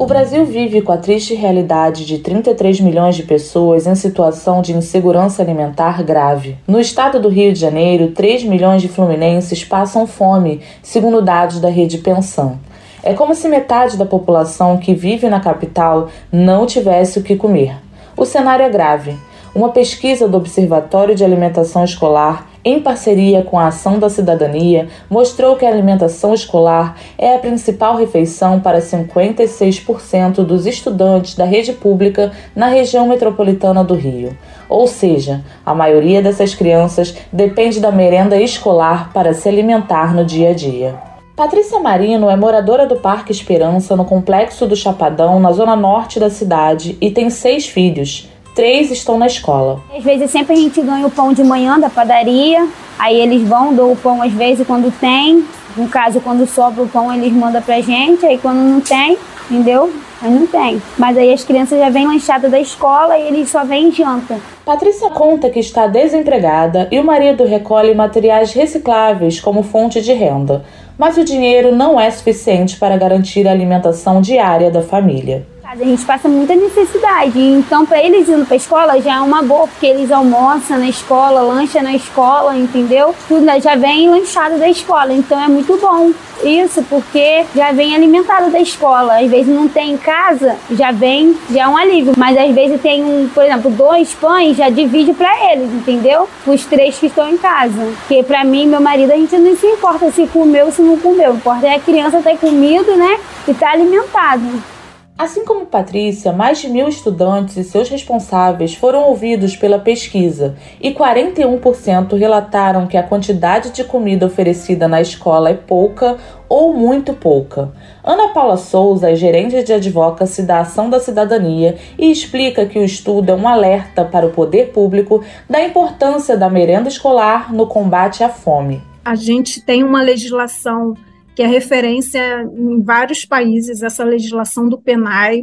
O Brasil vive com a triste realidade de 33 milhões de pessoas em situação de insegurança alimentar grave. No estado do Rio de Janeiro, 3 milhões de fluminenses passam fome, segundo dados da Rede Pensão. É como se metade da população que vive na capital não tivesse o que comer. O cenário é grave. Uma pesquisa do Observatório de Alimentação Escolar em parceria com a Ação da Cidadania, mostrou que a alimentação escolar é a principal refeição para 56% dos estudantes da rede pública na região metropolitana do Rio. Ou seja, a maioria dessas crianças depende da merenda escolar para se alimentar no dia a dia. Patrícia Marino é moradora do Parque Esperança, no complexo do Chapadão, na zona norte da cidade, e tem seis filhos três estão na escola. Às vezes sempre a gente ganha o pão de manhã da padaria, aí eles vão, dão o pão às vezes quando tem. No caso, quando sobra o pão, eles mandam pra gente, aí quando não tem, entendeu? Aí não tem. Mas aí as crianças já vêm lanchadas da escola e eles só vêm janta. Patrícia conta que está desempregada e o marido recolhe materiais recicláveis como fonte de renda. Mas o dinheiro não é suficiente para garantir a alimentação diária da família. A gente passa muita necessidade, então para eles indo para escola já é uma boa, porque eles almoçam na escola, lancham na escola, entendeu? Tudo já vem lanchado da escola, então é muito bom isso, porque já vem alimentado da escola. Às vezes não tem em casa, já vem, já é um alívio, mas às vezes tem um, por exemplo, dois pães, já divide para eles, entendeu? Os três que estão em casa. Porque para mim, meu marido, a gente não se importa se comeu ou se não comeu. O importa é a criança ter comido, né? E tá alimentado. Assim como Patrícia, mais de mil estudantes e seus responsáveis foram ouvidos pela pesquisa e 41% relataram que a quantidade de comida oferecida na escola é pouca ou muito pouca. Ana Paula Souza é gerente de advocacy da Ação da Cidadania e explica que o estudo é um alerta para o poder público da importância da merenda escolar no combate à fome. A gente tem uma legislação que é referência em vários países, essa legislação do PENAI,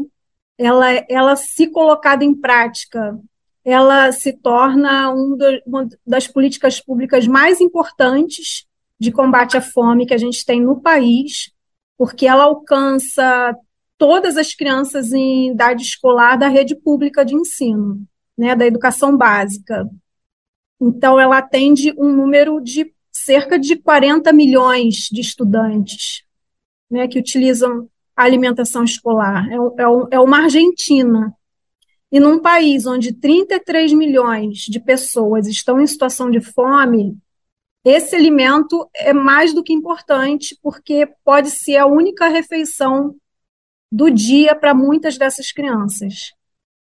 ela, ela se colocada em prática, ela se torna um do, uma das políticas públicas mais importantes de combate à fome que a gente tem no país, porque ela alcança todas as crianças em idade escolar da rede pública de ensino, né, da educação básica. Então, ela atende um número de cerca de 40 milhões de estudantes né, que utilizam a alimentação escolar. É, é, é uma Argentina. E num país onde 33 milhões de pessoas estão em situação de fome, esse alimento é mais do que importante, porque pode ser a única refeição do dia para muitas dessas crianças.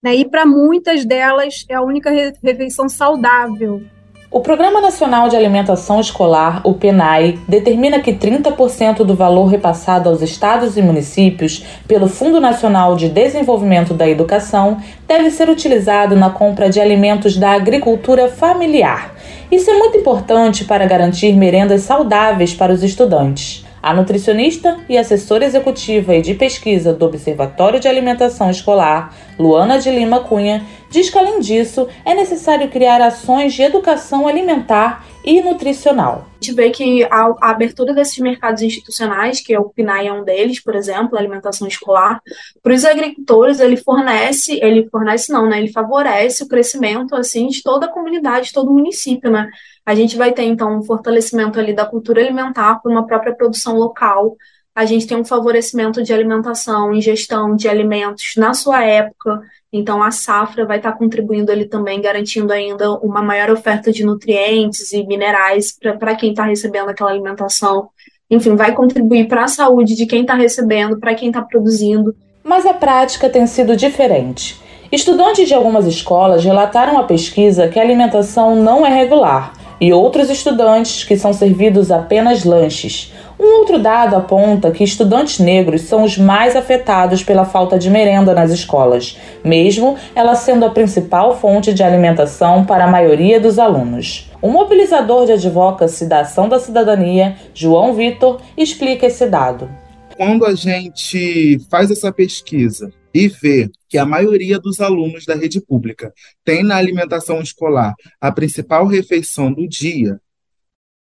Né? E para muitas delas é a única refeição saudável o Programa Nacional de Alimentação Escolar, o PENAI, determina que 30% do valor repassado aos estados e municípios pelo Fundo Nacional de Desenvolvimento da Educação deve ser utilizado na compra de alimentos da agricultura familiar. Isso é muito importante para garantir merendas saudáveis para os estudantes. A nutricionista e assessora executiva e de pesquisa do Observatório de Alimentação Escolar, Luana de Lima Cunha, diz que, além disso, é necessário criar ações de educação alimentar e nutricional. A gente vê que a, abertura desses mercados institucionais, que é o PNAE é um deles, por exemplo, a alimentação escolar, para os agricultores ele fornece, ele fornece não, né? Ele favorece o crescimento assim de toda a comunidade, de todo o município, né? A gente vai ter então um fortalecimento ali da cultura alimentar por uma própria produção local. A gente tem um favorecimento de alimentação e gestão de alimentos na sua época, então, a safra vai estar contribuindo ali também, garantindo ainda uma maior oferta de nutrientes e minerais para quem está recebendo aquela alimentação. Enfim, vai contribuir para a saúde de quem está recebendo, para quem está produzindo. Mas a prática tem sido diferente. Estudantes de algumas escolas relataram à pesquisa que a alimentação não é regular e outros estudantes que são servidos apenas lanches. Um outro dado aponta que estudantes negros são os mais afetados pela falta de merenda nas escolas, mesmo ela sendo a principal fonte de alimentação para a maioria dos alunos. O mobilizador de advocacy da Ação da Cidadania, João Vitor, explica esse dado. Quando a gente faz essa pesquisa e vê que a maioria dos alunos da rede pública tem na alimentação escolar a principal refeição do dia,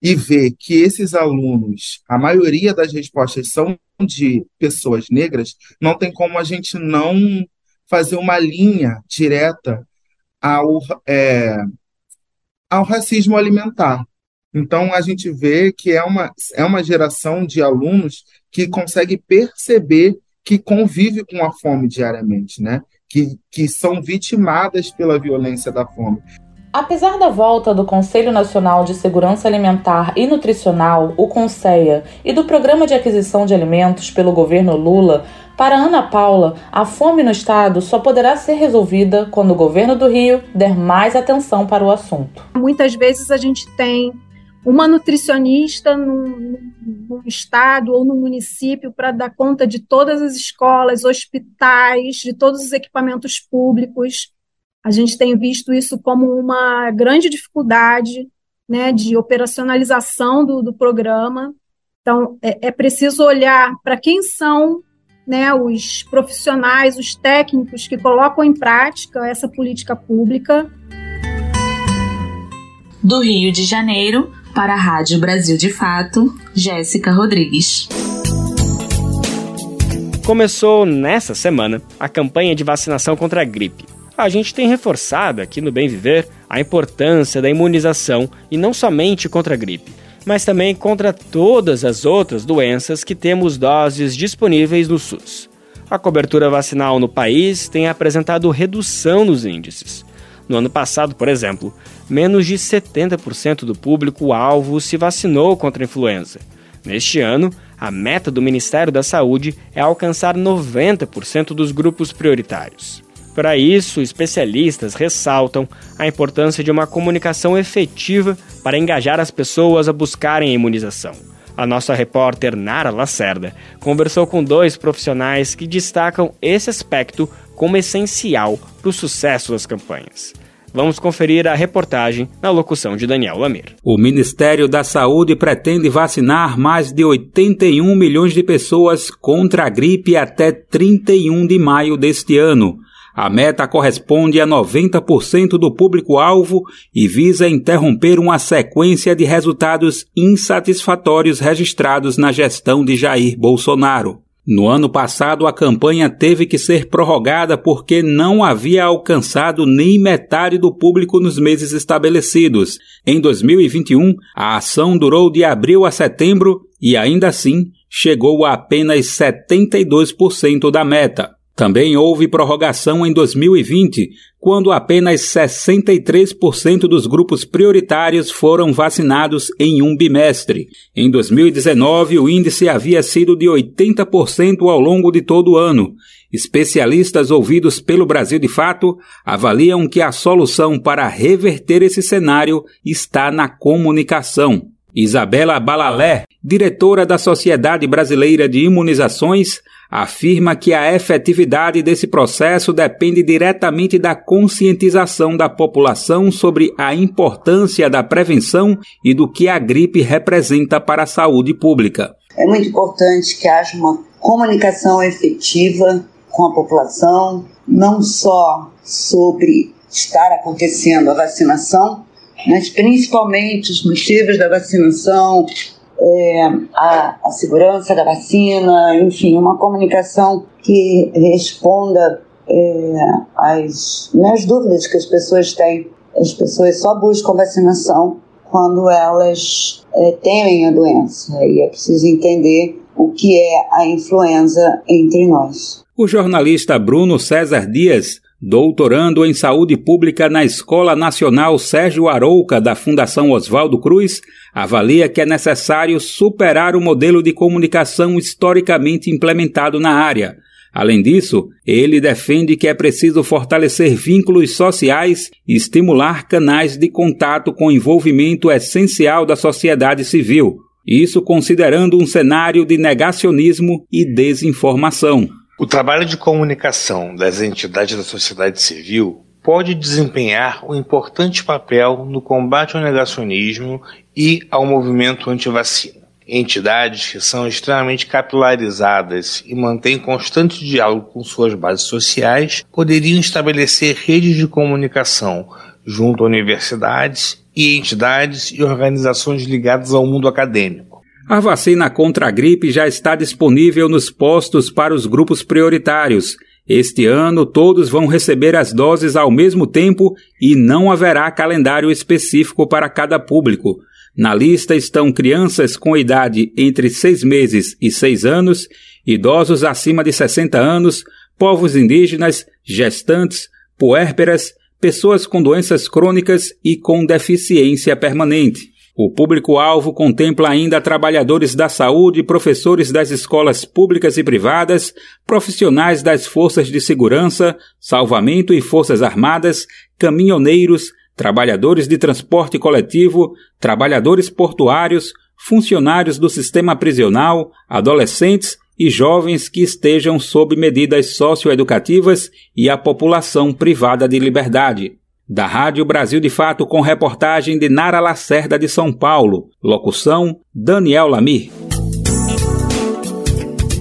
e ver que esses alunos, a maioria das respostas são de pessoas negras, não tem como a gente não fazer uma linha direta ao, é, ao racismo alimentar. Então, a gente vê que é uma, é uma geração de alunos que consegue perceber que convive com a fome diariamente, né? Que, que são vitimadas pela violência da fome. Apesar da volta do Conselho Nacional de Segurança Alimentar e Nutricional, o CONSEA, e do Programa de Aquisição de Alimentos pelo governo Lula, para Ana Paula, a fome no estado só poderá ser resolvida quando o governo do Rio der mais atenção para o assunto. Muitas vezes a gente tem uma nutricionista no, no estado ou no município para dar conta de todas as escolas, hospitais, de todos os equipamentos públicos. A gente tem visto isso como uma grande dificuldade né, de operacionalização do, do programa. Então, é, é preciso olhar para quem são né, os profissionais, os técnicos que colocam em prática essa política pública. Do Rio de Janeiro, para a Rádio Brasil de Fato, Jéssica Rodrigues. Começou nessa semana a campanha de vacinação contra a gripe a gente tem reforçado aqui no Bem Viver a importância da imunização e não somente contra a gripe, mas também contra todas as outras doenças que temos doses disponíveis no SUS. A cobertura vacinal no país tem apresentado redução nos índices. No ano passado, por exemplo, menos de 70% do público-alvo se vacinou contra a influenza. Neste ano, A meta do Ministério da Saúde é alcançar 90% dos grupos prioritários. Para isso, especialistas ressaltam a importância de uma comunicação efetiva para engajar as pessoas a buscarem a imunização. A nossa repórter Nara Lacerda conversou com dois profissionais que destacam esse aspecto como essencial para o sucesso das campanhas. Vamos conferir a reportagem na locução de Daniel Lamir. O Ministério da Saúde pretende vacinar mais de 81 milhões de pessoas contra a gripe até 31 de maio deste ano. A meta corresponde a 90% do público-alvo e visa interromper uma sequência de resultados insatisfatórios registrados na gestão de Jair Bolsonaro. No ano passado, a campanha teve que ser prorrogada porque não havia alcançado nem metade do público nos meses estabelecidos. Em 2021, a ação durou de abril a setembro e, ainda assim, chegou a apenas 72% da meta. Também houve prorrogação em 2020, quando apenas 63% dos grupos prioritários foram vacinados em um bimestre. Em 2019, o índice havia sido de 80% ao longo de todo o ano. Especialistas ouvidos pelo Brasil de Fato avaliam que a solução para reverter esse cenário está na comunicação. Isabela Balalé, diretora da Sociedade Brasileira de Imunizações, afirma que a efetividade desse processo depende diretamente da conscientização da população sobre a importância da prevenção e do que a gripe representa para a saúde pública. É muito importante que haja uma comunicação efetiva com a população, não só sobre estar acontecendo a vacinação, mas principalmente os motivos da vacinação, é, a, a segurança da vacina, enfim, uma comunicação que responda é, às, né, às dúvidas que as pessoas têm. As pessoas só buscam vacinação quando elas é, temem a doença e é preciso entender o que é a influenza entre nós. O jornalista Bruno César Dias doutorando em saúde pública na Escola Nacional Sérgio Arouca da Fundação Oswaldo Cruz, avalia que é necessário superar o modelo de comunicação historicamente implementado na área. Além disso, ele defende que é preciso fortalecer vínculos sociais e estimular canais de contato com envolvimento essencial da sociedade civil. Isso considerando um cenário de negacionismo e desinformação. O trabalho de comunicação das entidades da sociedade civil pode desempenhar um importante papel no combate ao negacionismo e ao movimento anti-vacina. Entidades que são extremamente capilarizadas e mantêm constante diálogo com suas bases sociais poderiam estabelecer redes de comunicação junto a universidades e entidades e organizações ligadas ao mundo acadêmico a vacina contra a gripe já está disponível nos postos para os grupos prioritários. Este ano, todos vão receber as doses ao mesmo tempo e não haverá calendário específico para cada público. Na lista estão crianças com idade entre 6 meses e 6 anos, idosos acima de 60 anos, povos indígenas, gestantes, puérperas, pessoas com doenças crônicas e com deficiência permanente. O público-alvo contempla ainda trabalhadores da saúde, professores das escolas públicas e privadas, profissionais das forças de segurança, salvamento e forças armadas, caminhoneiros, trabalhadores de transporte coletivo, trabalhadores portuários, funcionários do sistema prisional, adolescentes e jovens que estejam sob medidas socioeducativas e a população privada de liberdade. Da Rádio Brasil de Fato, com reportagem de Nara Lacerda de São Paulo. Locução: Daniel Lamir.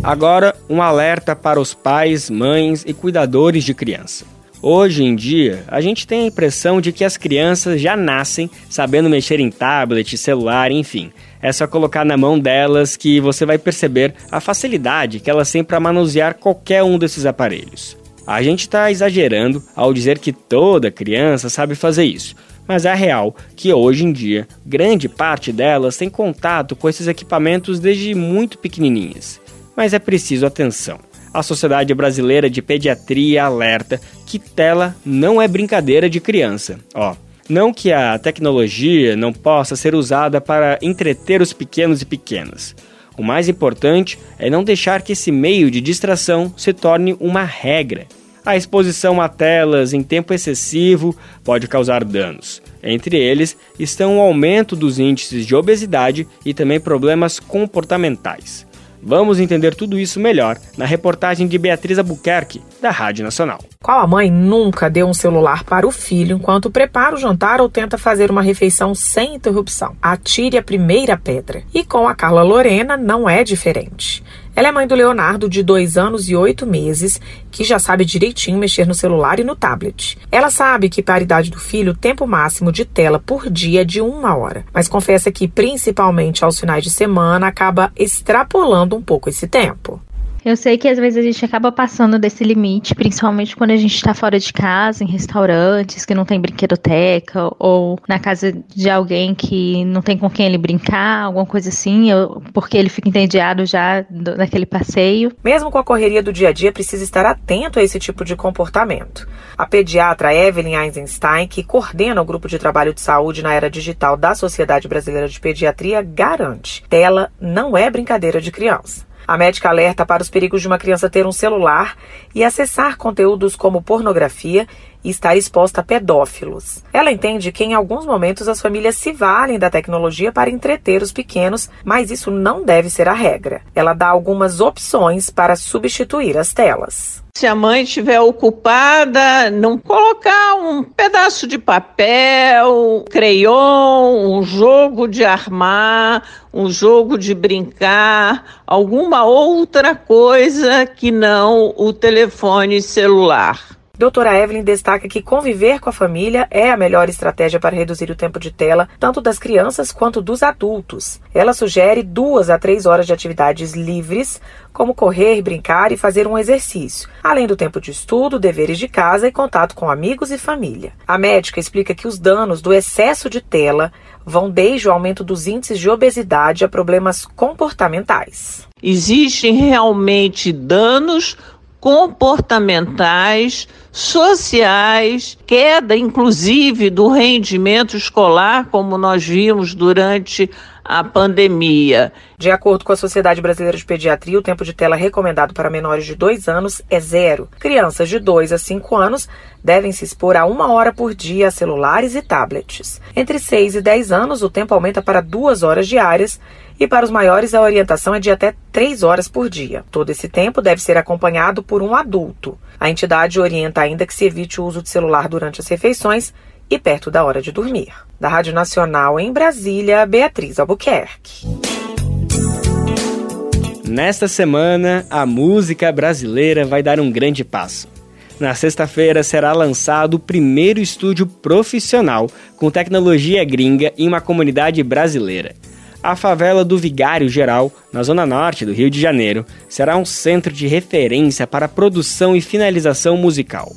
Agora, um alerta para os pais, mães e cuidadores de criança. Hoje em dia, a gente tem a impressão de que as crianças já nascem sabendo mexer em tablet, celular, enfim. É só colocar na mão delas que você vai perceber a facilidade que elas têm para manusear qualquer um desses aparelhos. A gente está exagerando ao dizer que toda criança sabe fazer isso, mas é real que hoje em dia grande parte delas tem contato com esses equipamentos desde muito pequenininhas. Mas é preciso atenção. A Sociedade Brasileira de Pediatria alerta que tela não é brincadeira de criança. Ó, não que a tecnologia não possa ser usada para entreter os pequenos e pequenas. O mais importante é não deixar que esse meio de distração se torne uma regra. A exposição a telas em tempo excessivo pode causar danos. Entre eles estão o aumento dos índices de obesidade e também problemas comportamentais. Vamos entender tudo isso melhor na reportagem de Beatriz Albuquerque, da Rádio Nacional. Qual a mãe nunca deu um celular para o filho enquanto prepara o jantar ou tenta fazer uma refeição sem interrupção? Atire a primeira pedra. E com a Carla Lorena não é diferente. Ela é mãe do Leonardo, de dois anos e oito meses, que já sabe direitinho mexer no celular e no tablet. Ela sabe que, para a idade do filho, o tempo máximo de tela por dia é de uma hora, mas confessa que, principalmente aos finais de semana, acaba extrapolando um pouco esse tempo. Eu sei que às vezes a gente acaba passando desse limite, principalmente quando a gente está fora de casa, em restaurantes que não tem brinquedoteca, ou na casa de alguém que não tem com quem ele brincar, alguma coisa assim, porque ele fica entediado já daquele passeio. Mesmo com a correria do dia a dia, precisa estar atento a esse tipo de comportamento. A pediatra Evelyn Eisenstein, que coordena o grupo de trabalho de saúde na era digital da Sociedade Brasileira de Pediatria, garante: tela não é brincadeira de criança. A médica alerta para os perigos de uma criança ter um celular e acessar conteúdos como pornografia e estar exposta a pedófilos. Ela entende que em alguns momentos as famílias se valem da tecnologia para entreter os pequenos, mas isso não deve ser a regra. Ela dá algumas opções para substituir as telas. Se a mãe estiver ocupada, não colocar um pedaço de papel, crayon, um jogo de armar, um jogo de brincar, alguma outra coisa que não o telefone celular. Doutora Evelyn destaca que conviver com a família é a melhor estratégia para reduzir o tempo de tela, tanto das crianças quanto dos adultos. Ela sugere duas a três horas de atividades livres, como correr, brincar e fazer um exercício, além do tempo de estudo, deveres de casa e contato com amigos e família. A médica explica que os danos do excesso de tela vão desde o aumento dos índices de obesidade a problemas comportamentais. Existem realmente danos comportamentais, sociais, queda inclusive do rendimento escolar, como nós vimos durante a pandemia. De acordo com a Sociedade Brasileira de Pediatria, o tempo de tela recomendado para menores de 2 anos é zero. Crianças de 2 a 5 anos devem se expor a uma hora por dia a celulares e tablets. Entre 6 e 10 anos, o tempo aumenta para 2 horas diárias e para os maiores a orientação é de até 3 horas por dia. Todo esse tempo deve ser acompanhado por um adulto. A entidade orienta ainda que se evite o uso de celular durante as refeições e perto da hora de dormir. Da Rádio Nacional em Brasília, Beatriz Albuquerque. Nesta semana, a música brasileira vai dar um grande passo. Na sexta-feira será lançado o primeiro estúdio profissional com tecnologia gringa em uma comunidade brasileira. A favela do Vigário Geral, na zona norte do Rio de Janeiro, será um centro de referência para produção e finalização musical.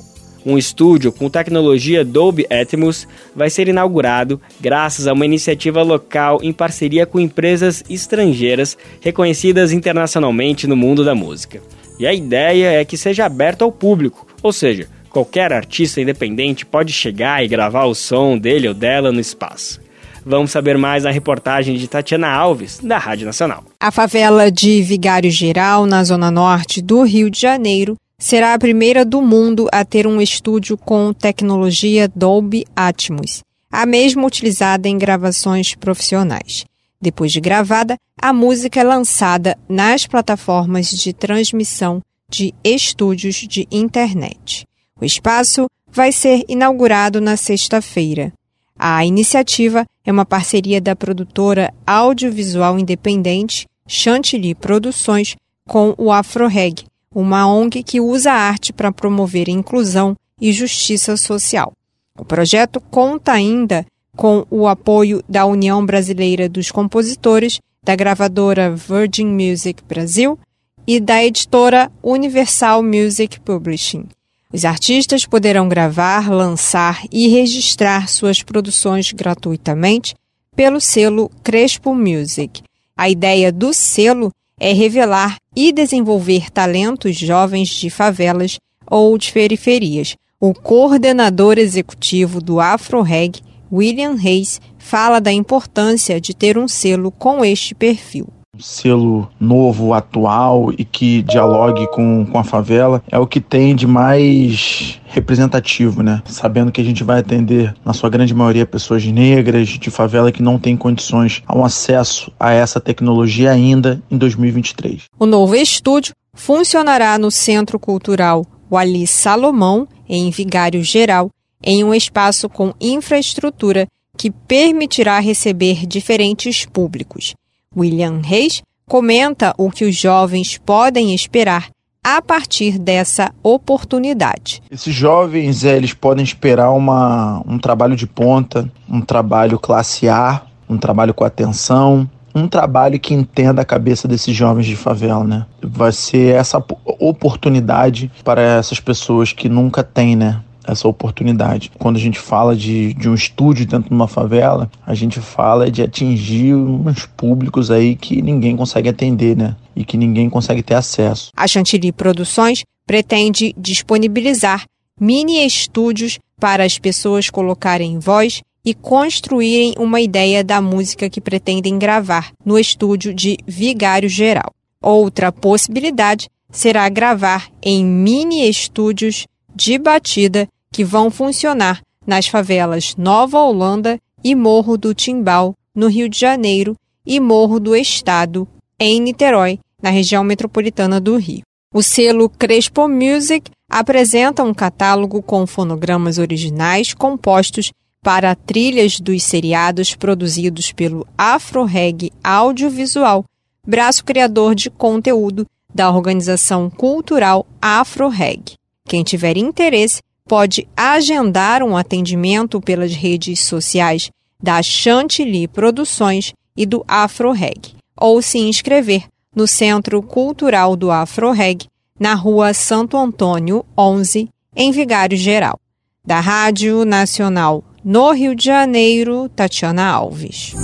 Um estúdio com tecnologia Dolby Atmos vai ser inaugurado graças a uma iniciativa local em parceria com empresas estrangeiras reconhecidas internacionalmente no mundo da música. E a ideia é que seja aberto ao público, ou seja, qualquer artista independente pode chegar e gravar o som dele ou dela no espaço. Vamos saber mais na reportagem de Tatiana Alves, da Rádio Nacional. A favela de Vigário Geral, na zona norte do Rio de Janeiro, será a primeira do mundo a ter um estúdio com tecnologia Dolby Atmos, a mesma utilizada em gravações profissionais. Depois de gravada, a música é lançada nas plataformas de transmissão de estúdios de internet. O espaço vai ser inaugurado na sexta-feira. A iniciativa é uma parceria da produtora audiovisual independente Chantilly Produções com o AfroReg, uma ONG que usa a arte para promover inclusão e justiça social. O projeto conta ainda com o apoio da União Brasileira dos Compositores, da gravadora Virgin Music Brasil e da editora Universal Music Publishing. Os artistas poderão gravar, lançar e registrar suas produções gratuitamente pelo selo Crespo Music. A ideia do selo é revelar e desenvolver talentos jovens de favelas ou de periferias. O coordenador executivo do AfroReg, William Reis, fala da importância de ter um selo com este perfil. Um selo novo, atual e que dialogue com, com a favela é o que tem de mais representativo, né? Sabendo que a gente vai atender, na sua grande maioria, pessoas negras de favela que não têm condições a um acesso a essa tecnologia ainda em 2023. O novo estúdio funcionará no Centro Cultural Wali Salomão, em Vigário Geral, em um espaço com infraestrutura que permitirá receber diferentes públicos. William Reis comenta o que os jovens podem esperar a partir dessa oportunidade. Esses jovens, é, eles podem esperar uma, um trabalho de ponta, um trabalho classe A, um trabalho com atenção, um trabalho que entenda a cabeça desses jovens de favela, né? Vai ser essa oportunidade para essas pessoas que nunca têm, né? Essa oportunidade. Quando a gente fala de, de um estúdio dentro de uma favela, a gente fala de atingir uns públicos aí que ninguém consegue atender, né? E que ninguém consegue ter acesso. A Chantilly Produções pretende disponibilizar mini estúdios para as pessoas colocarem voz e construírem uma ideia da música que pretendem gravar no estúdio de Vigário Geral. Outra possibilidade será gravar em mini estúdios de batida que vão funcionar nas favelas Nova Holanda e Morro do Timbal, no Rio de Janeiro, e Morro do Estado, em Niterói, na região metropolitana do Rio. O selo Crespo Music apresenta um catálogo com fonogramas originais compostos para trilhas dos seriados produzidos pelo Afroreg Audiovisual, braço criador de conteúdo da organização cultural Afroreg. Quem tiver interesse pode agendar um atendimento pelas redes sociais da Chantilly Produções e do AfroReg, ou se inscrever no Centro Cultural do AfroReg, na Rua Santo Antônio, 11, em Vigário Geral. Da Rádio Nacional no Rio de Janeiro, Tatiana Alves.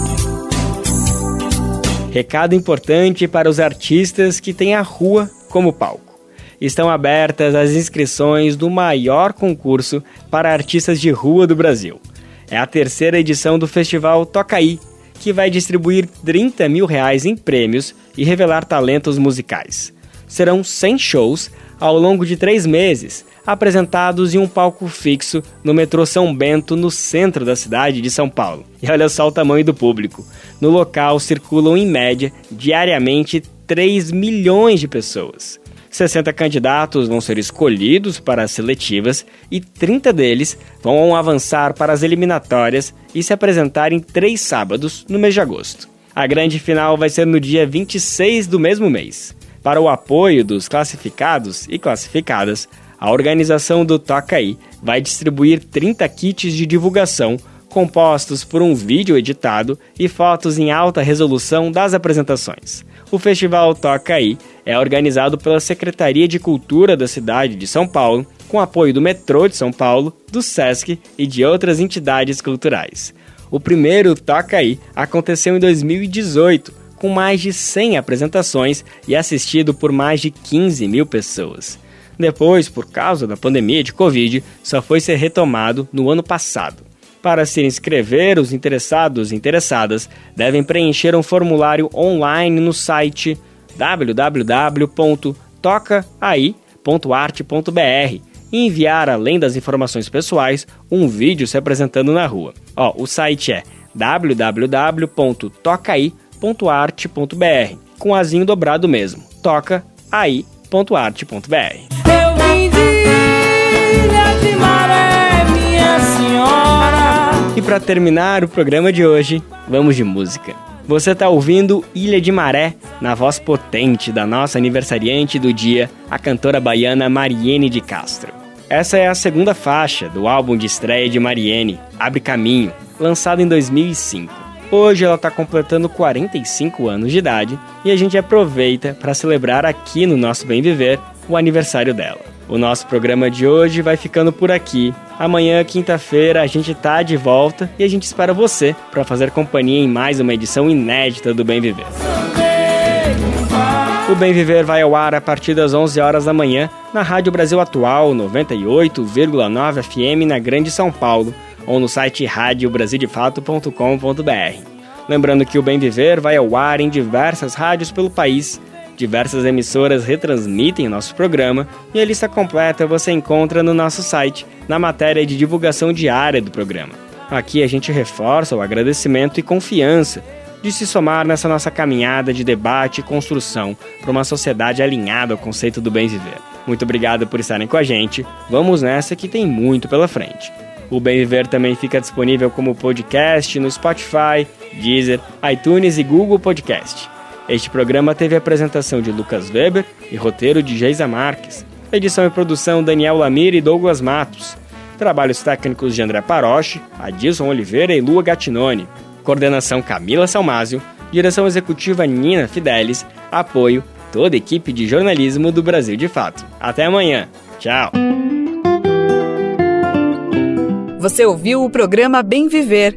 Recado importante para os artistas que têm a rua como palco estão abertas as inscrições do maior concurso para artistas de rua do Brasil. É a terceira edição do festival Tocaí, que vai distribuir 30 mil reais em prêmios e revelar talentos musicais. Serão 100 shows ao longo de três meses, apresentados em um palco fixo no metrô São Bento, no centro da cidade de São Paulo. E olha só o tamanho do público. No local circulam, em média, diariamente 3 milhões de pessoas. 60 candidatos vão ser escolhidos para as seletivas e 30 deles vão avançar para as eliminatórias e se apresentar em três sábados no mês de agosto. A grande final vai ser no dia 26 do mesmo mês. Para o apoio dos classificados e classificadas, a organização do Tocaí vai distribuir 30 kits de divulgação compostos por um vídeo editado e fotos em alta resolução das apresentações. O festival Toca Aí é organizado pela Secretaria de Cultura da cidade de São Paulo, com apoio do Metrô de São Paulo, do SESC e de outras entidades culturais. O primeiro Toca Aí aconteceu em 2018, com mais de 100 apresentações e assistido por mais de 15 mil pessoas. Depois, por causa da pandemia de Covid, só foi ser retomado no ano passado. Para se inscrever, os interessados e interessadas devem preencher um formulário online no site www.tocai.arte.br e enviar, além das informações pessoais, um vídeo se apresentando na rua. Ó, o site é www.tocai.arte.br com azinho dobrado mesmo. tocaai.arte.br. para terminar o programa de hoje, vamos de música. Você está ouvindo Ilha de Maré, na voz potente da nossa aniversariante do dia, a cantora baiana Mariene de Castro. Essa é a segunda faixa do álbum de estreia de Mariene, Abre Caminho, lançado em 2005. Hoje ela está completando 45 anos de idade e a gente aproveita para celebrar aqui no nosso Bem Viver o aniversário dela. O nosso programa de hoje vai ficando por aqui. Amanhã, quinta-feira, a gente tá de volta e a gente espera você para fazer companhia em mais uma edição inédita do Bem Viver. O Bem Viver vai ao ar a partir das 11 horas da manhã na Rádio Brasil Atual 98,9 FM na Grande São Paulo ou no site radiobrasildefato.com.br. Lembrando que o Bem Viver vai ao ar em diversas rádios pelo país. Diversas emissoras retransmitem o nosso programa e a lista completa você encontra no nosso site, na matéria de divulgação diária do programa. Aqui a gente reforça o agradecimento e confiança de se somar nessa nossa caminhada de debate e construção para uma sociedade alinhada ao conceito do bem viver. Muito obrigado por estarem com a gente. Vamos nessa que tem muito pela frente. O Bem Viver também fica disponível como podcast no Spotify, Deezer, iTunes e Google Podcast. Este programa teve apresentação de Lucas Weber e roteiro de Geisa Marques. Edição e produção Daniel Lamir e Douglas Matos. Trabalhos técnicos de André Paroche, Adilson Oliveira e Lua Gattinone. Coordenação Camila Salmásio. Direção executiva Nina Fidelis. Apoio toda a equipe de jornalismo do Brasil de Fato. Até amanhã. Tchau. Você ouviu o programa Bem Viver,